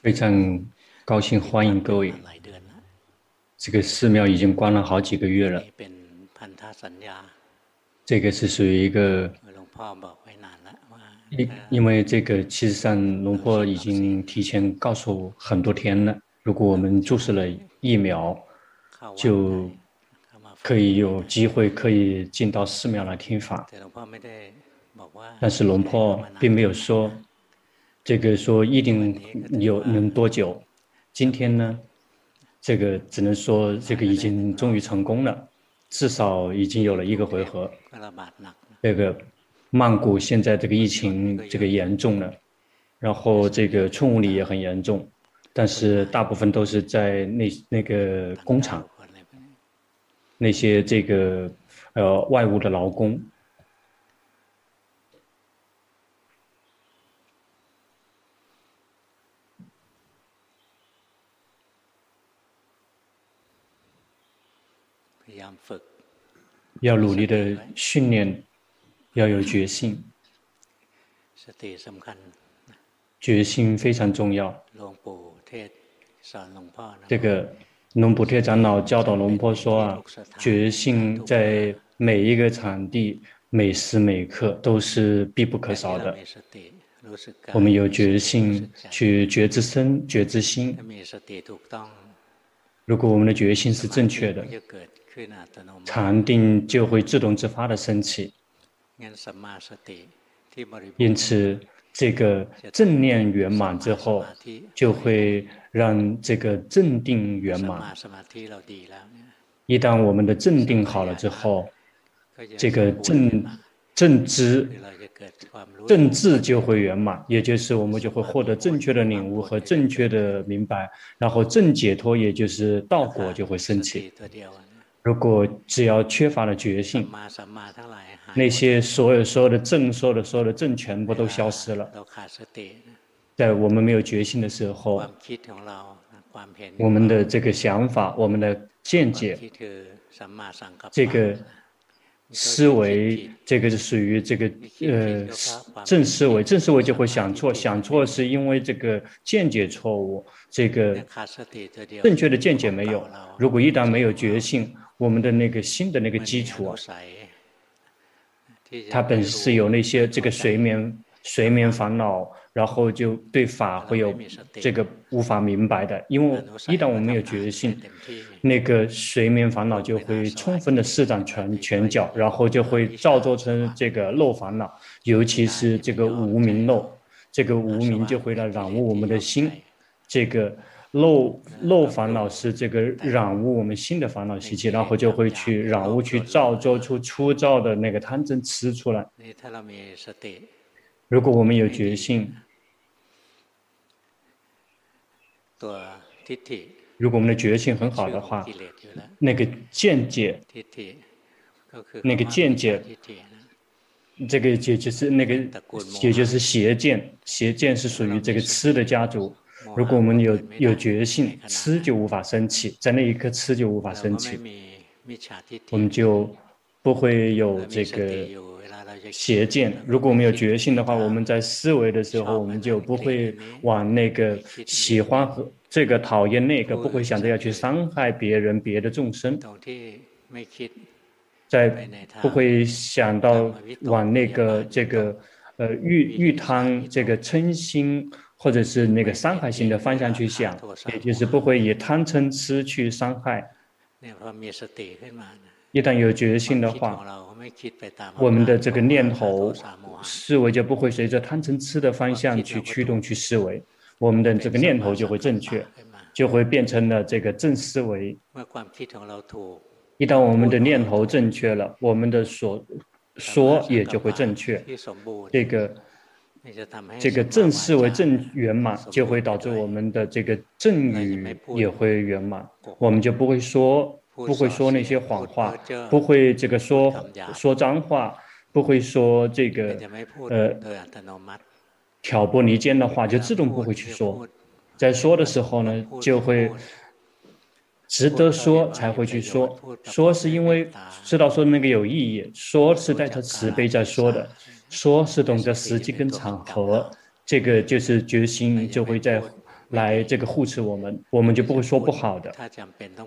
非常高兴欢迎各位。这个寺庙已经关了好几个月了。这个是属于一个，因因为这个其实上龙婆已经提前告诉很多天了，如果我们注射了疫苗，就可以有机会可以进到寺庙来听法。但是龙婆并没有说，这个说一定有能多久。今天呢，这个只能说这个已经终于成功了，至少已经有了一个回合。这个曼谷现在这个疫情这个严重了，然后这个春武里也很严重，但是大部分都是在那那个工厂，那些这个呃外务的劳工。要努力的训练，要有决心。决心非常重要。这个龙普特长老教导龙坡说啊，决心在每一个场地、每时每刻都是必不可少的。我们有决心去觉知身、觉知心。如果我们的决心是正确的。禅定就会自动自发的升起，因此这个正念圆满之后，就会让这个正定圆满。一旦我们的正定好了之后，这个正正知正智就会圆满，也就是我们就会获得正确的领悟和正确的明白，然后正解脱，也就是道果就会升起。如果只要缺乏了决心，那些所有所有的正说的所有的正全部都消失了。在我们没有决心的时候，我们的这个想法、我们的见解、这个思维，这个是属于这个呃正思维，正思维就会想错，想错是因为这个见解错误，这个正确的见解没有。如果一旦没有决心，我们的那个心的那个基础啊，它本是有那些这个睡眠睡眠烦恼，然后就对法会有这个无法明白的，因为一旦我们有决心，那个睡眠烦恼就会充分的施展拳拳脚，然后就会造作成这个漏烦恼，尤其是这个无明漏，这个无明就会来染污我们的心，这个。漏漏烦恼是这个染污我们心的烦恼习气，然后就会去染污，去造作出粗糙的那个贪嗔痴出来。如果我们有决心，如果我们的决心很好的话，那个见解，那个见解，这个也就是那个，也就是邪见，邪见是属于这个痴的家族。如果我们有有决心，吃就无法升起，在那一刻吃就无法升起，我们就不会有这个邪见。如果我们有决心的话，我们在思维的时候，我们就不会往那个喜欢和这个讨厌那个，不会想着要去伤害别人、别的众生，在不会想到往那个这个呃欲欲贪这个嗔心。或者是那个伤害性的方向去想，也就是不会以贪嗔痴去伤害。一旦有决心的话，我们的这个念头思维就不会随着贪嗔痴的方向去驱动去思维，我们的这个念头就会正确，就会变成了这个正思维。一旦我们的念头正确了，我们的所说也就会正确。这个。这个正视为正圆满，就会导致我们的这个正语也会圆满，我们就不会说不会说那些谎话，不会这个说说脏话，不会说这个呃挑拨离间的话，就自动不会去说。在说的时候呢，就会值得说才会去说，说是因为知道说那个有意义，说是带着慈悲在说的。说是懂得时机跟场合，这个就是决心就会在。来这个护持我们，我们就不会说不好的，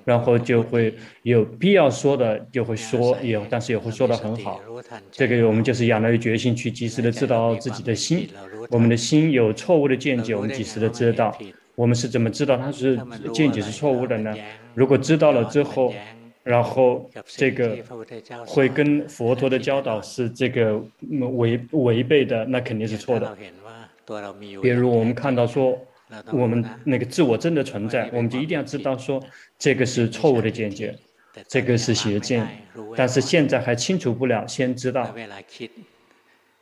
然后就会有必要说的就会说，也但是也会说的很好。这个我们就是养了决心去及时的知道自己的心，我们的心有错误的见解，我们及时的知道。我们是怎么知道它是见解是错误的呢？如果知道了之后，然后这个会跟佛陀的教导是这个违违背的，那肯定是错的。比如我们看到说。我们那个自我真的存在，我们就一定要知道说，这个是错误的见解，这个是邪见。但是现在还清楚不了，先知道。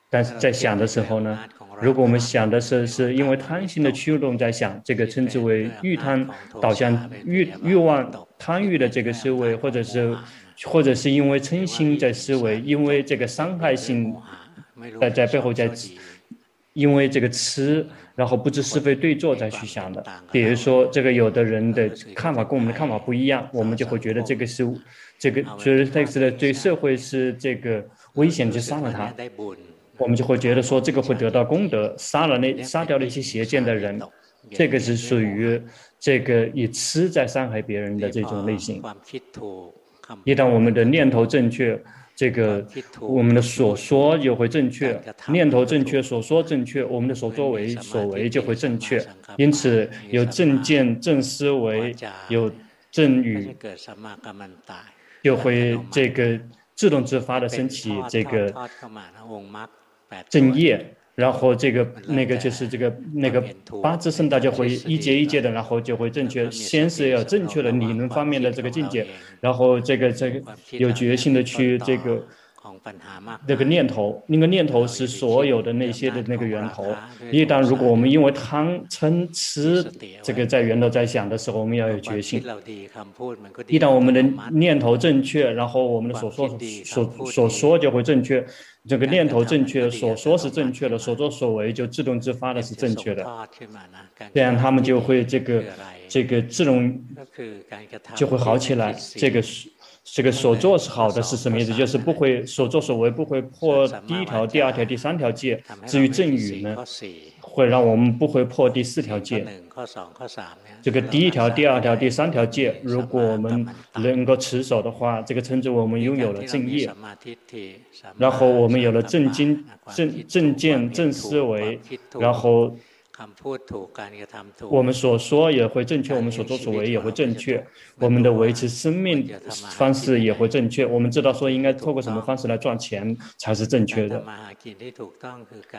但是在想的时候呢，如果我们想的是是因为贪心的驱动在想，这个称之为欲贪导向欲欲望贪欲的这个思维，或者是或者是因为嗔心在思维，因为这个伤害性在在背后在。因为这个吃，然后不知是非对错再去想的。比如说，这个有的人的看法跟我们的看法不一样，我们就会觉得这个是这个就是这个是对社会是这个危险，就杀了他。我们就会觉得说这个会得到功德，杀了那杀掉那些邪见的人，这个是属于这个以吃在伤害别人的这种类型。一旦我们的念头正确。这个我们的所说就会正确，念头正确，所说正确，我们的所作为所为就会正确。因此，有正见、正思维，有正语，就会这个自动自发的升起这个正业。然后这个那个就是这个那个八字圣道就会一节一节的，然后就会正确。先是要正确的理论方面的这个境界，然后这个这个有决心的去这个。那个念头，那个念头是所有的那些的那个源头。一旦如果我们因为贪嗔痴这个在源头在想的时候，我们要有决心。一旦我们的念头正确，然后我们的所说所 所说就会正确。这个念头正确，所说是正确的，所作所为就自动自发的是正确的。这样他们就会这个这个自动就会好起来。这个是。这个所作是好的是什么意思？就是不会所作所为不会破第一条、第二条、第三条戒。至于正语呢，会让我们不会破第四条戒。这个第一条、第二条、第三条戒，如果我们能够持守的话，这个称之为我们拥有了正业。然后我们有了正经、正正见、正思维，然后。我们所说也会正确，我们所作所为也会正确，我们的维持生命方式也会正确。我们知道说应该透过什么方式来赚钱才是正确的。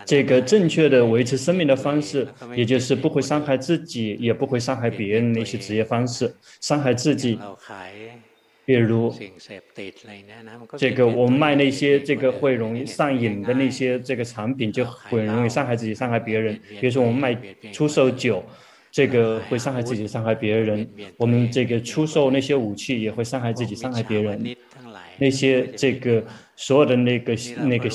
这个正确的维持生命的方式，也就是不会伤害自己，也不会伤害别人的一些职业方式，伤害自己。比如，这个我们卖那些这个会容易上瘾的那些这个产品，就会容易伤害自己、伤害别人。比如说，我们卖出售酒，这个会伤害自己、伤害别人；我们这个出售那些武器，也会伤害自己、伤害别人。那些这个所有的那个那个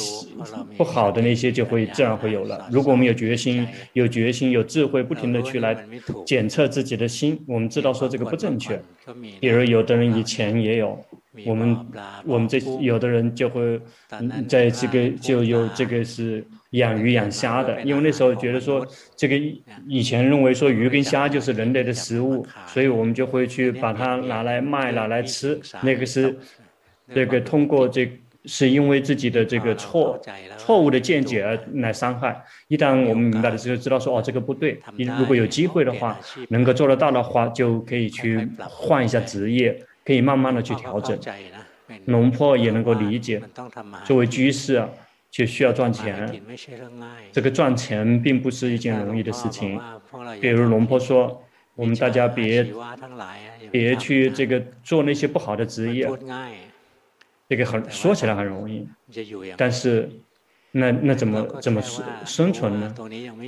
不好的那些就会自然会有了。如果我们有决心、有决心、有智慧，不停的去来检测自己的心，我们知道说这个不正确。比如有的人以前也有，我们我们这有的人就会在这个就有这个是养鱼养虾的，因为那时候觉得说这个以前认为说鱼跟虾就是人类的食物，所以我们就会去把它拿来卖、拿来吃，那个是。这个通过这是因为自己的这个错错误的见解而来伤害。一旦我们明白了之后，知道说哦这个不对，你如果有机会的话，能够做得到的话，就可以去换一下职业，可以慢慢的去调整。龙婆也能够理解，作为居士啊，就需要赚钱。这个赚钱并不是一件容易的事情。比如龙婆说，我们大家别别去这个做那些不好的职业。这个很说起来很容易，但是那那怎么怎么生生存呢？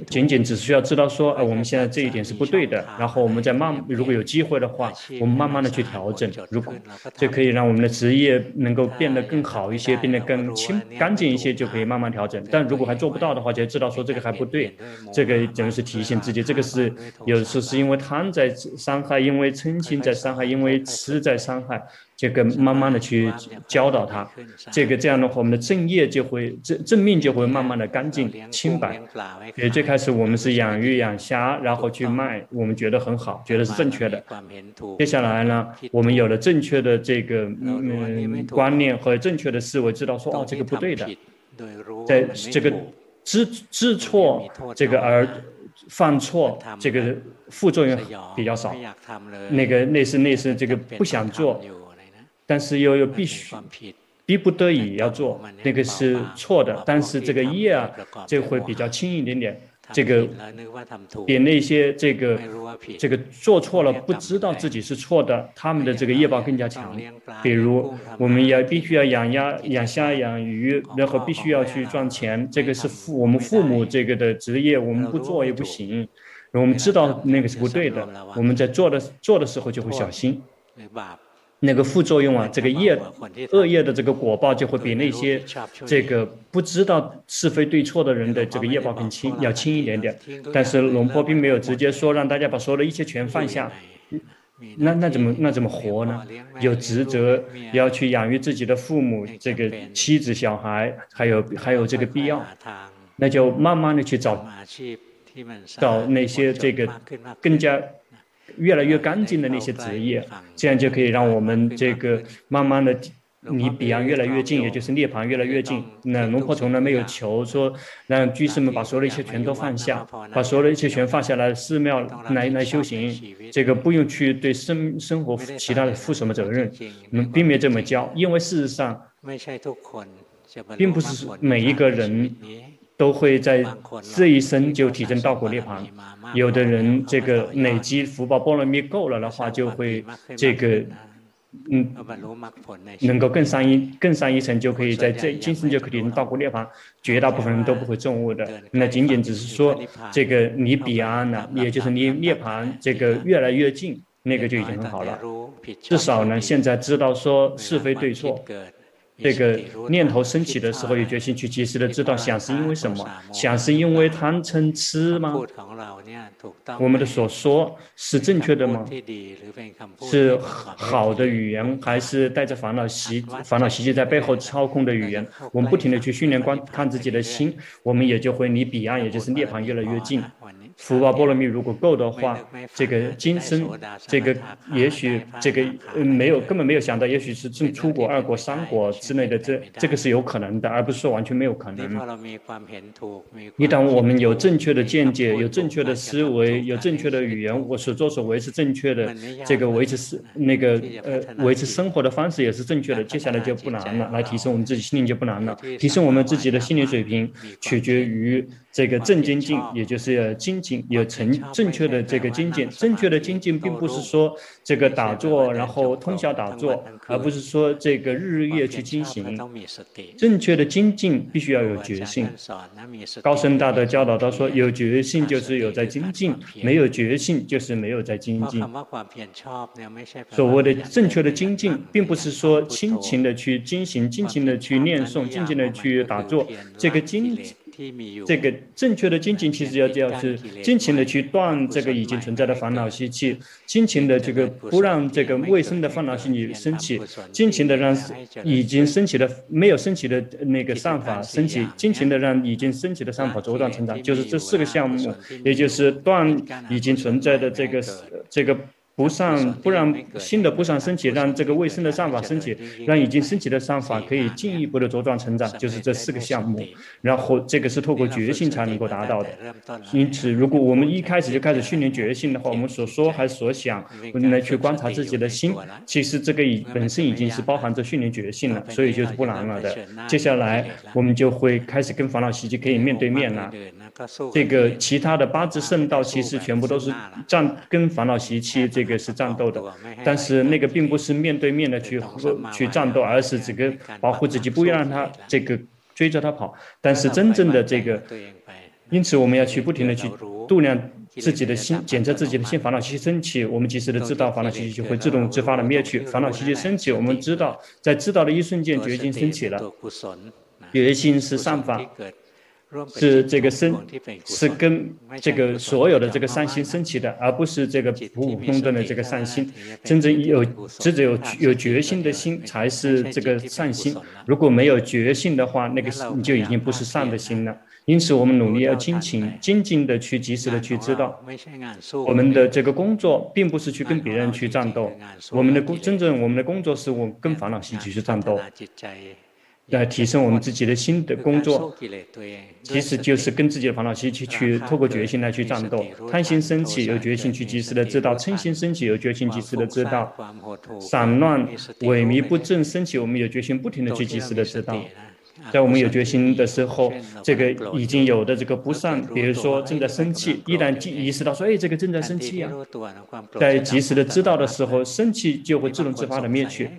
仅仅只需要知道说，呃，我们现在这一点是不对的，然后我们再慢，如果有机会的话，我们慢慢的去调整。如果这可以让我们的职业能够变得更好一些，变得更清干净一些，就可以慢慢调整。但如果还做不到的话，就知道说这个还不对。这个等于是提醒自己，这个是有时候是因为贪在伤害，因为嗔心在伤害，因为痴在伤害。这个慢慢的去教导他，这个这样的话，我们的正业就会正正命就会慢慢的干净清白。所以最开始我们是养鱼养虾，然后去卖，我们觉得很好，觉得是正确的。接下来呢，我们有了正确的这个嗯观念和正确的思维，知道说哦这个不对的，在这个知知错这个而。犯错，这个副作用比较少。那个类似类似这个不想做，但是又又必须逼不得已要做，那个是错的。但是这个业啊，这会比较轻一点点。这个比那些这个这个做错了不知道自己是错的，他们的这个业报更加强。比如，我们要必须要养鸭、养虾、养鱼，然后必须要去赚钱，这个是父我们父母这个的职业，我们不做也不行。我们知道那个是不对的，我们在做的做的时候就会小心。那个副作用啊，这个业恶业的这个果报就会比那些这个不知道是非对错的人的这个业报更轻，要轻一点点。但是龙婆并没有直接说让大家把所有的一切全放下，那那怎么那怎么活呢？有职责要去养育自己的父母、这个妻子、小孩，还有还有这个必要，那就慢慢的去找找那些这个更加。越来越干净的那些职业，这样就可以让我们这个慢慢的离彼岸越来越近，也就是涅槃越来越近。那龙婆从来没有求说让居士们把所有的一切全都放下，把所有的一切全放下来，寺庙来来修行，这个不用去对生生活其他的负什么责任。我们并没有这么教，因为事实上，并不是每一个人。都会在这一生就提升道果涅槃。有的人这个累积福报波罗蜜够了的话，就会这个嗯，能够更上一更上一层，就可以在这今生就可以提升道果涅槃。绝大部分人都不会证悟的，那仅仅只是说这个离彼岸了，也就是离涅槃这个越来越近，那个就已经很好了。至少呢，现在知道说是非对错。这个念头升起的时候，有决心去及时的知道想是因为什么？想是因为贪嗔痴吗？我们的所说是正确的吗？是好的语言，还是带着烦恼习烦恼习气在背后操控的语言？我们不停的去训练观看自己的心，我们也就会离彼岸，也就是涅槃越来越近。福报波罗蜜如果够的话，这个今生，这个也许这个嗯没有根本没有想到，也许是正出国、二国、三国之类的，这这个是有可能的，而不是说完全没有可能。一旦我们有正确的见解，有正确的思维，有正确的语言，我所作所为是正确的，这个维持是那个呃维持生活的方式也是正确的，接下来就不难了，来提升我们自己心灵就不难了，提升我们自己的心理水平，取决于。这个正精进，也就是要精进，有成正确的这个精进。正确的精进，并不是说这个打坐，然后通宵打坐，而不是说这个日日夜去进行。正确的精进必须要有决心。高僧大德教导他说，有决心就是有在精进，没有决心就是没有在精进。所谓的正确的精进，并不是说辛勤的去精行，尽情的去念诵，尽情的去打坐，这个精。这个正确的精进，其实要就要是尽情的去断这个已经存在的烦恼习气，尽情的这个不让这个未生的烦恼习气升起，尽情的让已经升起的没有升起的那个善法升起，尽情的让已经升起的善法茁壮成长，就是这四个项目，也就是断已经存在的这个这个。不上不让新的不上升起，让这个未生的善法升起，让已经升起的善法可以进一步的茁壮成长，就是这四个项目。然后这个是透过决心才能够达到的。因此，如果我们一开始就开始训练决心的话，我们所说还所想，我们来去观察自己的心，其实这个已本身已经是包含着训练决心了，所以就是不难了的。接下来我们就会开始跟烦恼习气可以面对面了。这个其他的八字圣道其实全部都是占跟烦恼习气这个是战斗的，但是那个并不是面对面的去去战斗，而是这个保护自己，不要让他这个追着他跑。但是真正的这个，因此我们要去不停的去度量自己的心，检测自己的心，烦恼习气升起，我们及时的知道烦恼习气就会自动自发的灭去。烦恼习气升起，我们知道在知道的一瞬间，决心升起了，决心是善法。是这个升，是跟这个所有的这个善心升起的，而不是这个普普通通的这个善心。真正有只有有决心的心才是这个善心。如果没有决心的话，那个你就已经不是善的心了。因此，我们努力要精勤、精进的去及时的去知道，我们的这个工作并不是去跟别人去战斗，我们的工真正我们的工作是我跟烦恼习气去战斗。来提升我们自己的新的工作，其实就是跟自己的烦恼习气去透过决心来去战斗。贪心升起，有决心去及时的知道；嗔心升起，有决心及时的知道；散乱、萎靡不振升起，我们有决心不停的去及时的知道。在我们有决心的时候，这个已经有的这个不善，比如说正在生气，一旦意识到说，哎，这个正在生气啊，在及时的知道的时候，生气就会自动自发的灭去。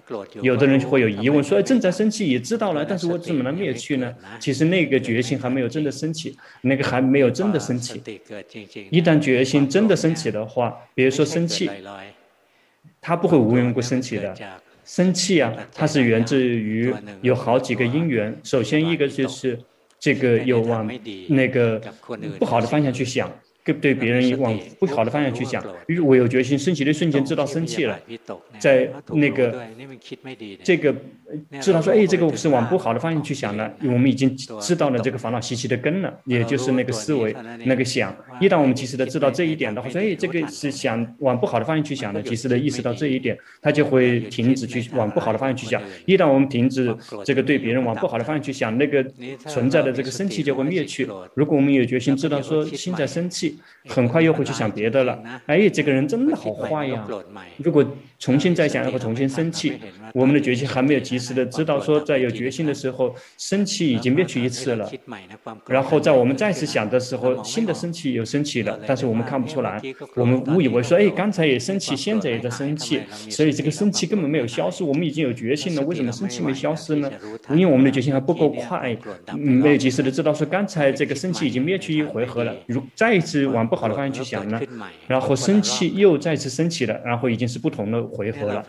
有的人会有疑问说，哎，正在生气也知道了，但是我怎么能灭去呢？其实那个决心还没有真的升起，那个还没有真的升起。一旦决心真的升起的话，比如说生气，它不会无缘无故升起的。生气啊，它是源自于有好几个因缘。首先一个就是这个有往那个不好的方向去想。对别人往不好的方向去想，我有决心升起的瞬间知道生气了，在那个这个知道说，哎，这个是往不好的方向去想了，我们已经知道了这个烦恼习气的根了，也就是那个思维那个想。一旦我们及时的知道这一点的话，说，哎，这个是想往不好的方向去想的，及时的意识到这一点，他就会停止去往不好的方向去想。一旦我们停止这个对别人往不好的方向去想，那个存在的这个生气就会灭去。如果我们有决心知道说心在生气。很快又会去想别的了。哎，这个人真的好坏呀！如果重新再想，然后重新生气，我们的决心还没有及时的知道说，在有决心的时候，生气已经灭去一次了。然后在我们再次想的时候，新的生气又升起了，但是我们看不出来，我们误以为说，哎，刚才也生气，现在也在生气，所以这个生气根本没有消失。我们已经有决心了，为什么生气没消失呢？因为我们的决心还不够快，没有及时的知道说，刚才这个生气已经灭去一回合了。如再一次往不好的方向去想呢，然后生气又再次升起了，然后已经是不同的回合了。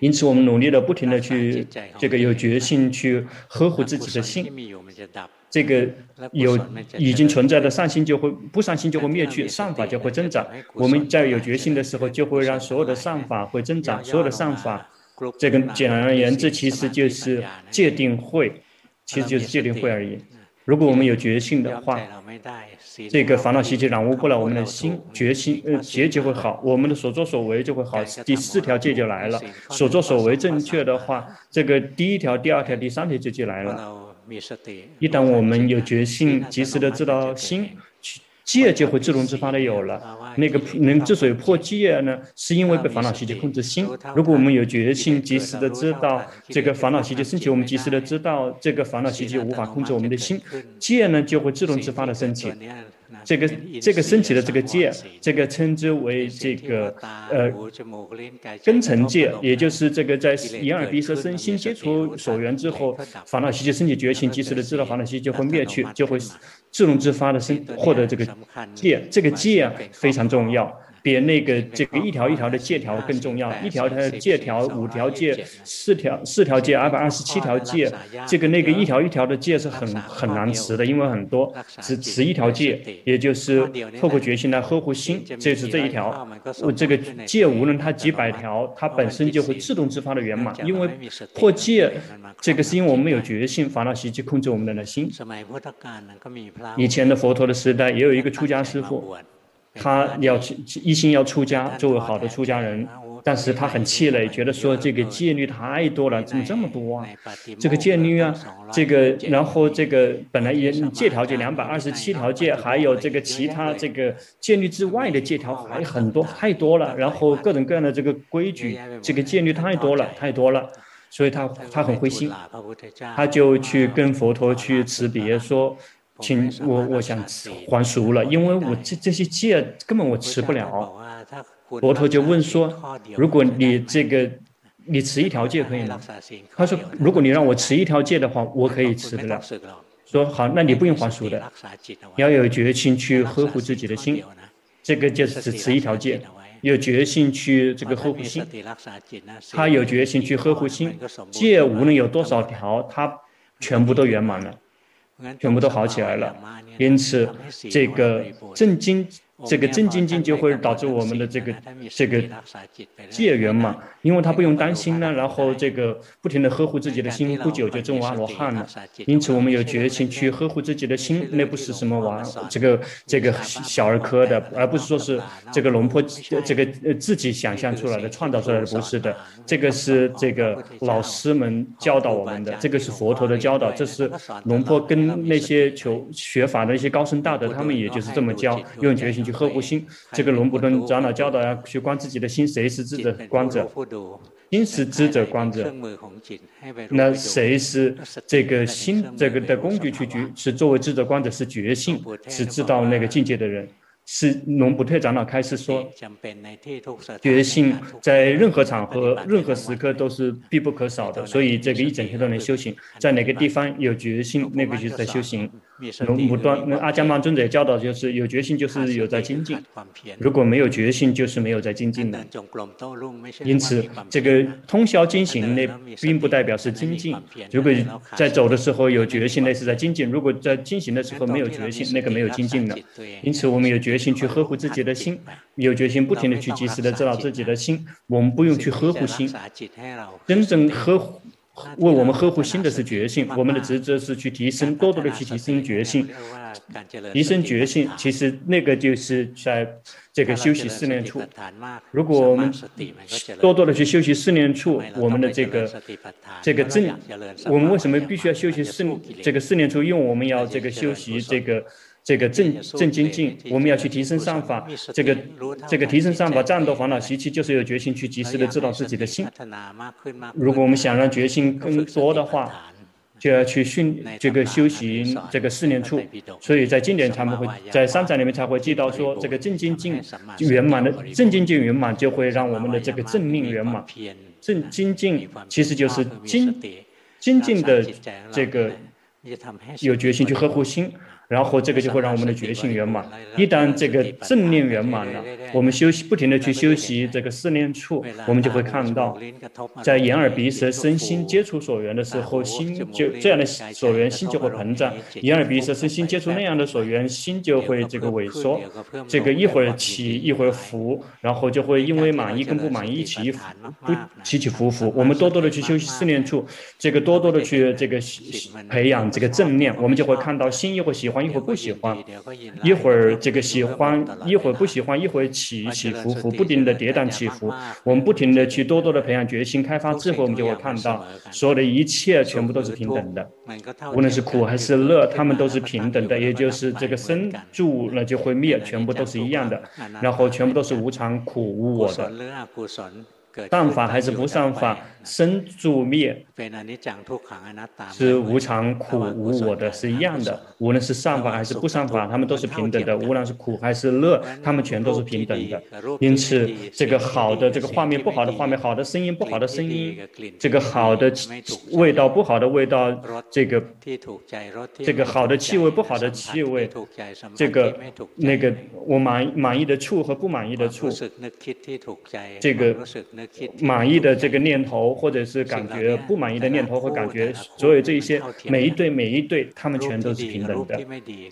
因此，我们努力的不停的去这个有决心去呵护自己的心，这个有已经存在的善心就会不善心就会灭去，善法就会增长。我们在有决心的时候，就会让所有的善法会增长，所有的善法，这个简而言之，其实就是界定会，其实就是界定会而已。如果我们有决心的话，这个烦恼习气染污不了我们的心，决心呃结就会好，我们的所作所为就会好，第四条戒就来了。所作所为正确的话，这个第一条、第二条、第三条就就来了。一旦我们有决心，及时的知道心。戒就会自动自发的有了，那个能之所以破戒呢，是因为被烦恼习气控制心。如果我们有决心，及时的知道这个烦恼习气升起，我们及时的知道这个烦恼习气无法控制我们的心，戒呢就会自动自发的升起。这个这个升起的这个戒，这个称之为这个呃根尘戒，也就是这个在眼耳鼻舌身心接触所缘之后，烦恼习气升起觉醒，及时的知道烦恼习气就会灭去，就会自动自发的生获得这个戒，这个戒啊非常重要。比那个这个一条一条的借条更重要，一条条的戒条，五条借，四条四条借，二百二十七条借，这个那个一条一条的戒是很很难持的，因为很多只持一条戒，也就是透过决心来呵护心，这是这一条。我这个戒无论它几百条，它本身就会自动自发的圆满，因为破戒这个是因为我们有决心，烦恼习气控制我们的心。以前的佛陀的时代也有一个出家师父。他要去一心要出家，作为好的出家人，但是他很气馁，觉得说这个戒律太多了，怎么这么多啊？这个戒律啊，这个然后这个本来也戒条就两百二十七条戒，还有这个其他这个戒律之外的戒条还很多太多了，然后各种各样的这个规矩，这个戒律太多了太多了，所以他他很灰心，他就去跟佛陀去辞别说。请我，我想还俗了，因为我这这些戒根本我持不了。佛陀就问说：“如果你这个你持一条戒可以吗？”他说：“如果你让我持一条戒的话，我可以持得了。”说好，那你不用还俗的，你要有决心去呵护自己的心，这个就是只持一条戒，有决心去这个呵护心，他有决心去呵护心，戒无论有多少条，他全部都圆满了。全部都好起来了。因此，这个正经。这个正经经就会导致我们的这个这个戒圆满，因为他不用担心呢，然后这个不停的呵护自己的心，不久就证阿罗汉了。因此，我们有决心去呵护自己的心，那不是什么玩这个这个小儿科的，而不是说是这个龙婆这个呃自己想象出来的、创造出来的，不是的。这个是这个老师们教导我们的，这个是佛陀的教导，这是龙婆跟那些求学法的一些高僧大德，他们也就是这么教，用决心去。呵护心，这个龙普顿长老教导要去观自己的心，谁是智者观者？心是智者观者。那谁是这个心这个的工具去决？是作为智者观者，是觉性，是知道那个境界的人。是龙不退长老开始说，觉性在任何场合、任何时刻都是必不可少的，所以这个一整天都能修行。在哪个地方有觉性，那个就是在修行。龙普顿那阿伽曼尊者教导就是有决心就是有在精进，如果没有决心就是没有在精进的。因此，这个通宵精行那并不代表是精进。如果在走的时候有决心，那是在精进；如果在进行的时候没有决心，那个没有精进的。因此，我们有决心去呵护自己的心，有决心不停地去及时的知道自己的心。我们不用去呵护心，真正呵护。为我们呵护新的是觉性，我们的职责是去提升，多多的去提升觉性，提升觉性。其实那个就是在这个休息四念处。如果我们多多的去休息四念处，我们的这个这个正，我们为什么必须要休息四这个四念处？因为我们要这个休息这个。这个正正精进，我们要去提升上法。这个这个提升上法，战斗烦恼习气，就是有决心去及时的知道自己的心。如果我们想让决心更多的话，就要去训这个修行这个四念处。所以在经典他们会在三藏里面才会记到说，这个正精进圆满的正精进圆满，就会让我们的这个正命圆满。正精进其实就是精精进的这个有决心去呵护心。然后这个就会让我们的觉性圆满。一旦这个正念圆满了，我们休息不停地去修习这个四念处，我们就会看到，在眼耳鼻舌身心接触所缘的时候，心就这样的所缘，心就会膨胀；眼耳鼻舌身心接触那样的所缘，心就会这个萎缩。这个一会儿起，一会儿伏，然后就会因为满意跟不满意一起伏，不起起伏伏。我们多多的去修习四念处，这个多多的去这个培养这个正念，我们就会看到心又会喜欢。一会儿不喜欢，一会儿这个喜欢，一会儿不喜欢，一会儿起起伏伏，不停的跌宕起伏。我们不停的去多多的培养决心，开发智慧，我们就会看到，所有的一切全部都是平等的，无论是苦还是乐，他们都是平等的，也就是这个生住了就会灭，全部都是一样的，然后全部都是无常、苦、无我的。善法还是不善法，生住灭是无常、苦、无我的，是一样的。无论是善法还是不善法，他们都是平等的。无论是苦还是乐，他们全都是平等的。因此，这个好的这个画面，不好的画面，好的声音，不好的声音，这个好的味道，不好的味道，这个这个好的气味，不好的气味，这个那个我满满意的处和不满意的处，这个。满意的这个念头，或者是感觉不满意的念头和感觉，所有这一些每一对每一对，他们全都是平等的。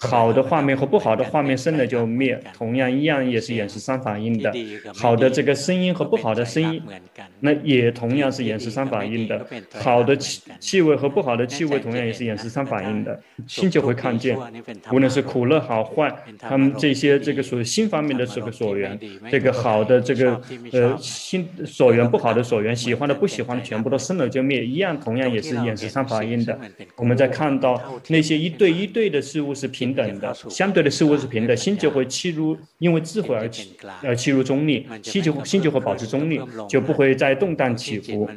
好的画面和不好的画面生了就灭，同样一样也是演示三反应的。好的这个声音和不好的声音，那也同样是演示三反应的。好的气气味和不好的气味，同样也是演示三反应的。心就会看见，无论是苦乐好坏，他们这些这个属于心方面的这个所缘，这个好的这个呃心。所缘不好的所缘，喜欢的不喜欢的，全部都生了就灭，一样同样也是眼识上法印的。我们在看到那些一对一对的事物是平等的，相对的事物是平等，心就会契入，因为智慧而契而契入中立，心就心就会保持中立，就不会再动荡起伏。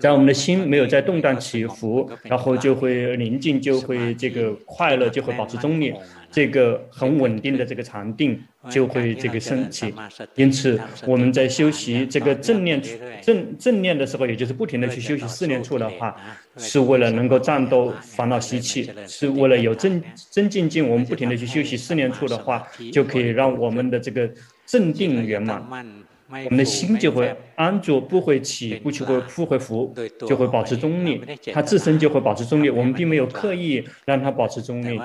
在我们的心没有再动荡起伏，然后就会宁静，就会这个快乐，就会保持中立。这个很稳定的这个禅定就会这个升起，因此我们在修习这个正念正正念的时候，也就是不停的去修习四念处的话，是为了能够战斗烦恼习气，是为了有正正进进。我们不停的去修习四念处的话，就可以让我们的这个正定圆满。我们的心就会安住，不会起，不去会不会浮，就会保持中立，它自身就会保持中立。我们并没有刻意让它保持中立，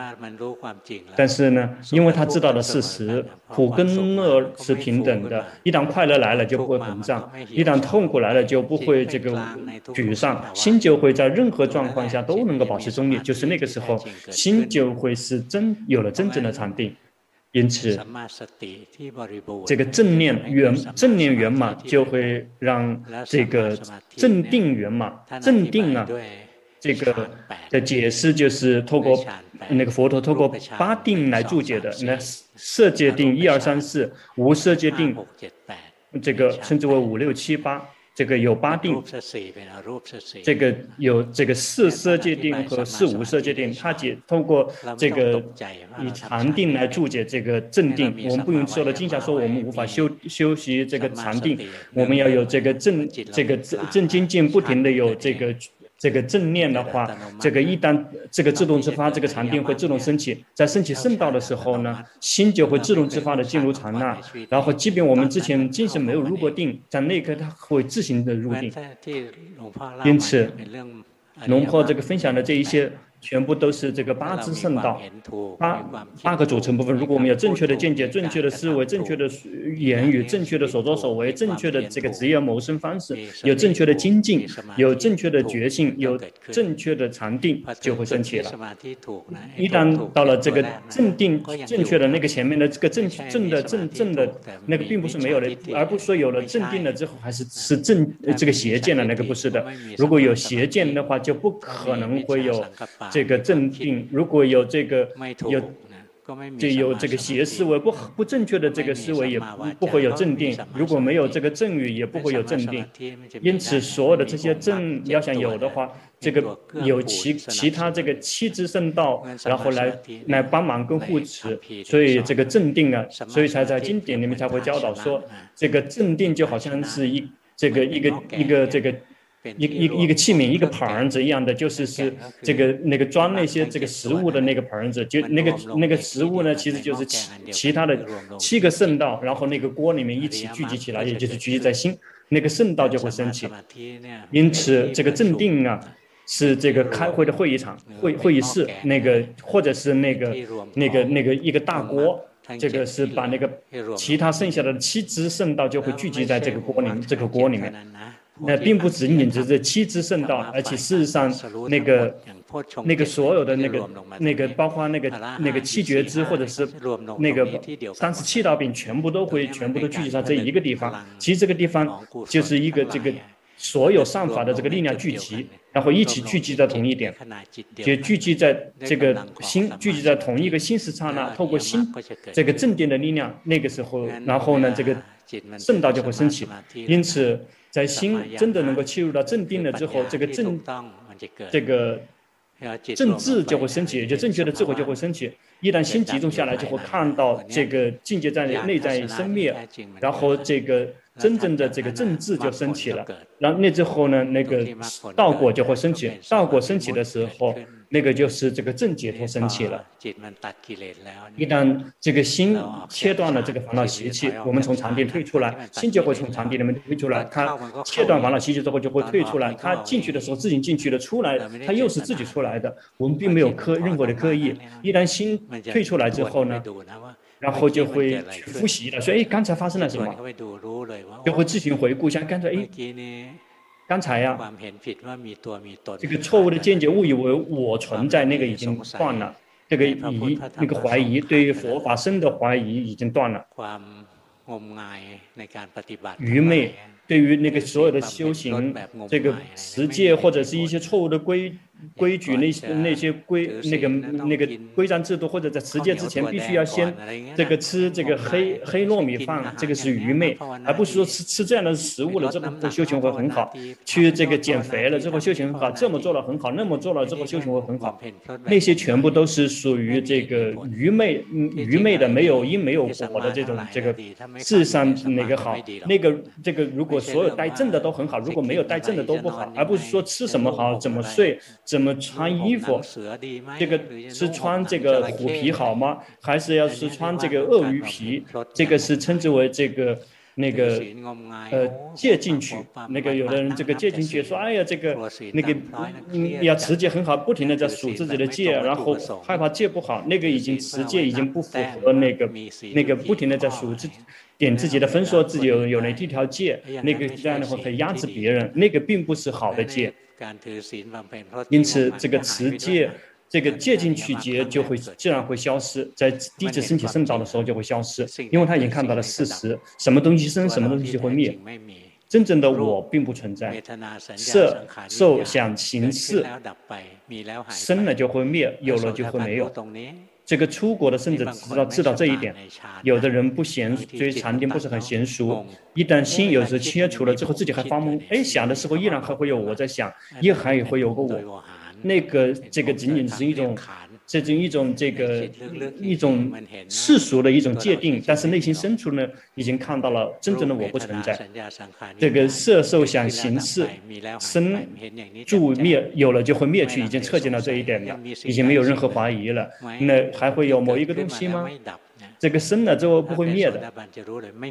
但是呢，因为他知道的事实，苦跟乐是平等的，一旦快乐来了就不会膨胀，一旦痛苦来了就不会这个沮丧，心就会在任何状况下都能够保持中立，就是那个时候，心就会是真有了真正的禅定。因此，这个正念圆正念圆满就会让这个正定圆满。正定啊，这个的解释就是透过那个佛陀透过八定来注解的。那色界定一二三四，无色界定，这个称之为五六七八。这个有八定，这个有这个四色界定和四无色界定，它解通过这个以禅定来注解这个正定。我们不用说了，经常说我们无法修修习这个禅定，我们要有这个正这个正正精进，不停的有这个。这个正念的话，这个一旦这个自动自发，这个禅定会自动升起。在升起圣道的时候呢，心就会自动自发的进入禅那。然后，即便我们之前精神没有入过定，在那一刻它会自行的入定。因此，龙婆这个分享的这一些。全部都是这个八支圣道，八八个组成部分。如果我们有正确的见解、正确的思维、正确的言语、正确的所作所为、正确的这个职业谋生方式，有正确的精进，有正确的觉性，有正确的禅定，就会升起了。一旦到了这个正定正确的那个前面的这个正正的正正的那个，并不是没有的，而不是说有了正定了之后还是是正这个邪见的那个不是的。如果有邪见的话，就不可能会有。这个正定，如果有这个有就有这个邪思维不不正确的这个思维，也不不会有正定。如果没有这个正语，也不会有正定。因此，所有的这些正要想有的话，这个有其其他这个七支圣道，然后来来帮忙跟护持，所以这个正定啊，所以才在经典里面才会教导说，这个正定就好像是一这个一个一个这个。一一一个器皿，一个盘子一样的，就是是这个那个装那些这个食物的那个盘子，就那个那个食物呢，其实就是其其他的七个圣道，然后那个锅里面一起聚集起来，也就是聚集在心，那个圣道就会升起。因此，这个正定啊，是这个开会的会议场、会会议室，那个或者是那个那个那个一个大锅，这个是把那个其他剩下的七支圣道就会聚集在这个锅里这个锅里面。那并不仅仅只是七支圣道，而且事实上，那个那个所有的那个那个，包括那个那个七觉支，或者是那个三十七道品，全部都会全部都聚集在这一个地方。其实这个地方就是一个这个所有上法的这个力量聚集，然后一起聚集在同一点，就聚集在这个心，聚集在同一个心识刹那，透过心这个正定的力量，那个时候，然后呢，这个圣道就会升起。因此。在心真的能够切入到正定了之后，这个正这个正智就会升起，也就正确的智慧就会升起。一旦心集中下来，就会看到这个境界在内在生灭，然后这个真正的这个正智就升起了。然后那之后呢，那个道果就会升起，道果升起的时候。那个就是这个正解脱升起了。一旦这个心切断了这个烦恼习气，我们从禅定退出来，心就会从禅定里面退出来。它切断烦恼习气之后就会退出来。它进去的时候自己进去的，出来它又是自己出来的。我们并没有刻任何的刻意。一旦心退出来之后呢，然后就会去复习了。所以，哎，刚才发生了什么？就会自行回顾，像刚才，哎。刚才呀、啊，这个错误的见解，误以为我存在，那个已经断了。这个疑，那个怀疑，对于佛法生的怀疑已经断了。愚昧，对于那个所有的修行，这个实践或者是一些错误的规。规矩那些那些规那个那个规章制度，或者在持戒之前必须要先这个吃这个黑黑糯米饭，这个是愚昧，而不是说吃吃这样的食物了之后修行会很好，去这个减肥了之后修行很好，这么做了很好，那么做了之后修行会很好，那些全部都是属于这个愚昧愚昧的，没有因没有果的这种这个智商哪个好，那个这个如果所有带正的都很好，如果没有带正的都不好，而不是说吃什么好怎么睡。怎么穿衣服？这个是穿这个虎皮好吗？还是要是穿这个鳄鱼皮？这个是称之为这个那个呃戒进去，那个有的人这个戒进去说，哎呀这个那个你要持戒很好，不停的在数自己的戒，然后害怕戒不好，那个已经持戒已经不符合那个那个不停的在数自点自己的分，说自己有有哪几条戒，那个这样的话可以压制别人，那个并不是好的戒。因此这个持戒。这个戒禁取劫就会自然会消失，在弟子升起圣道的时候就会消失，因为他已经看到了事实，什么东西生，什么东西就会灭，真正的我并不存在，色、受、想、行、识，生了就会灭，有了就会没有。这个出国的圣者知道知道这一点，有的人不娴，所以禅定不是很娴熟，一旦心有时切除了之后，自己还发懵，哎，想的时候依然还会有我。在想，也还也会有个我。那个这个仅仅是一种，这种一种这个一种世俗的一种界定，但是内心深处呢，已经看到了真正的我不存在。这个色受想行识生住灭有了就会灭去，已经测见了这一点了，已经没有任何怀疑了。那还会有某一个东西吗？这个生了之后不会灭的。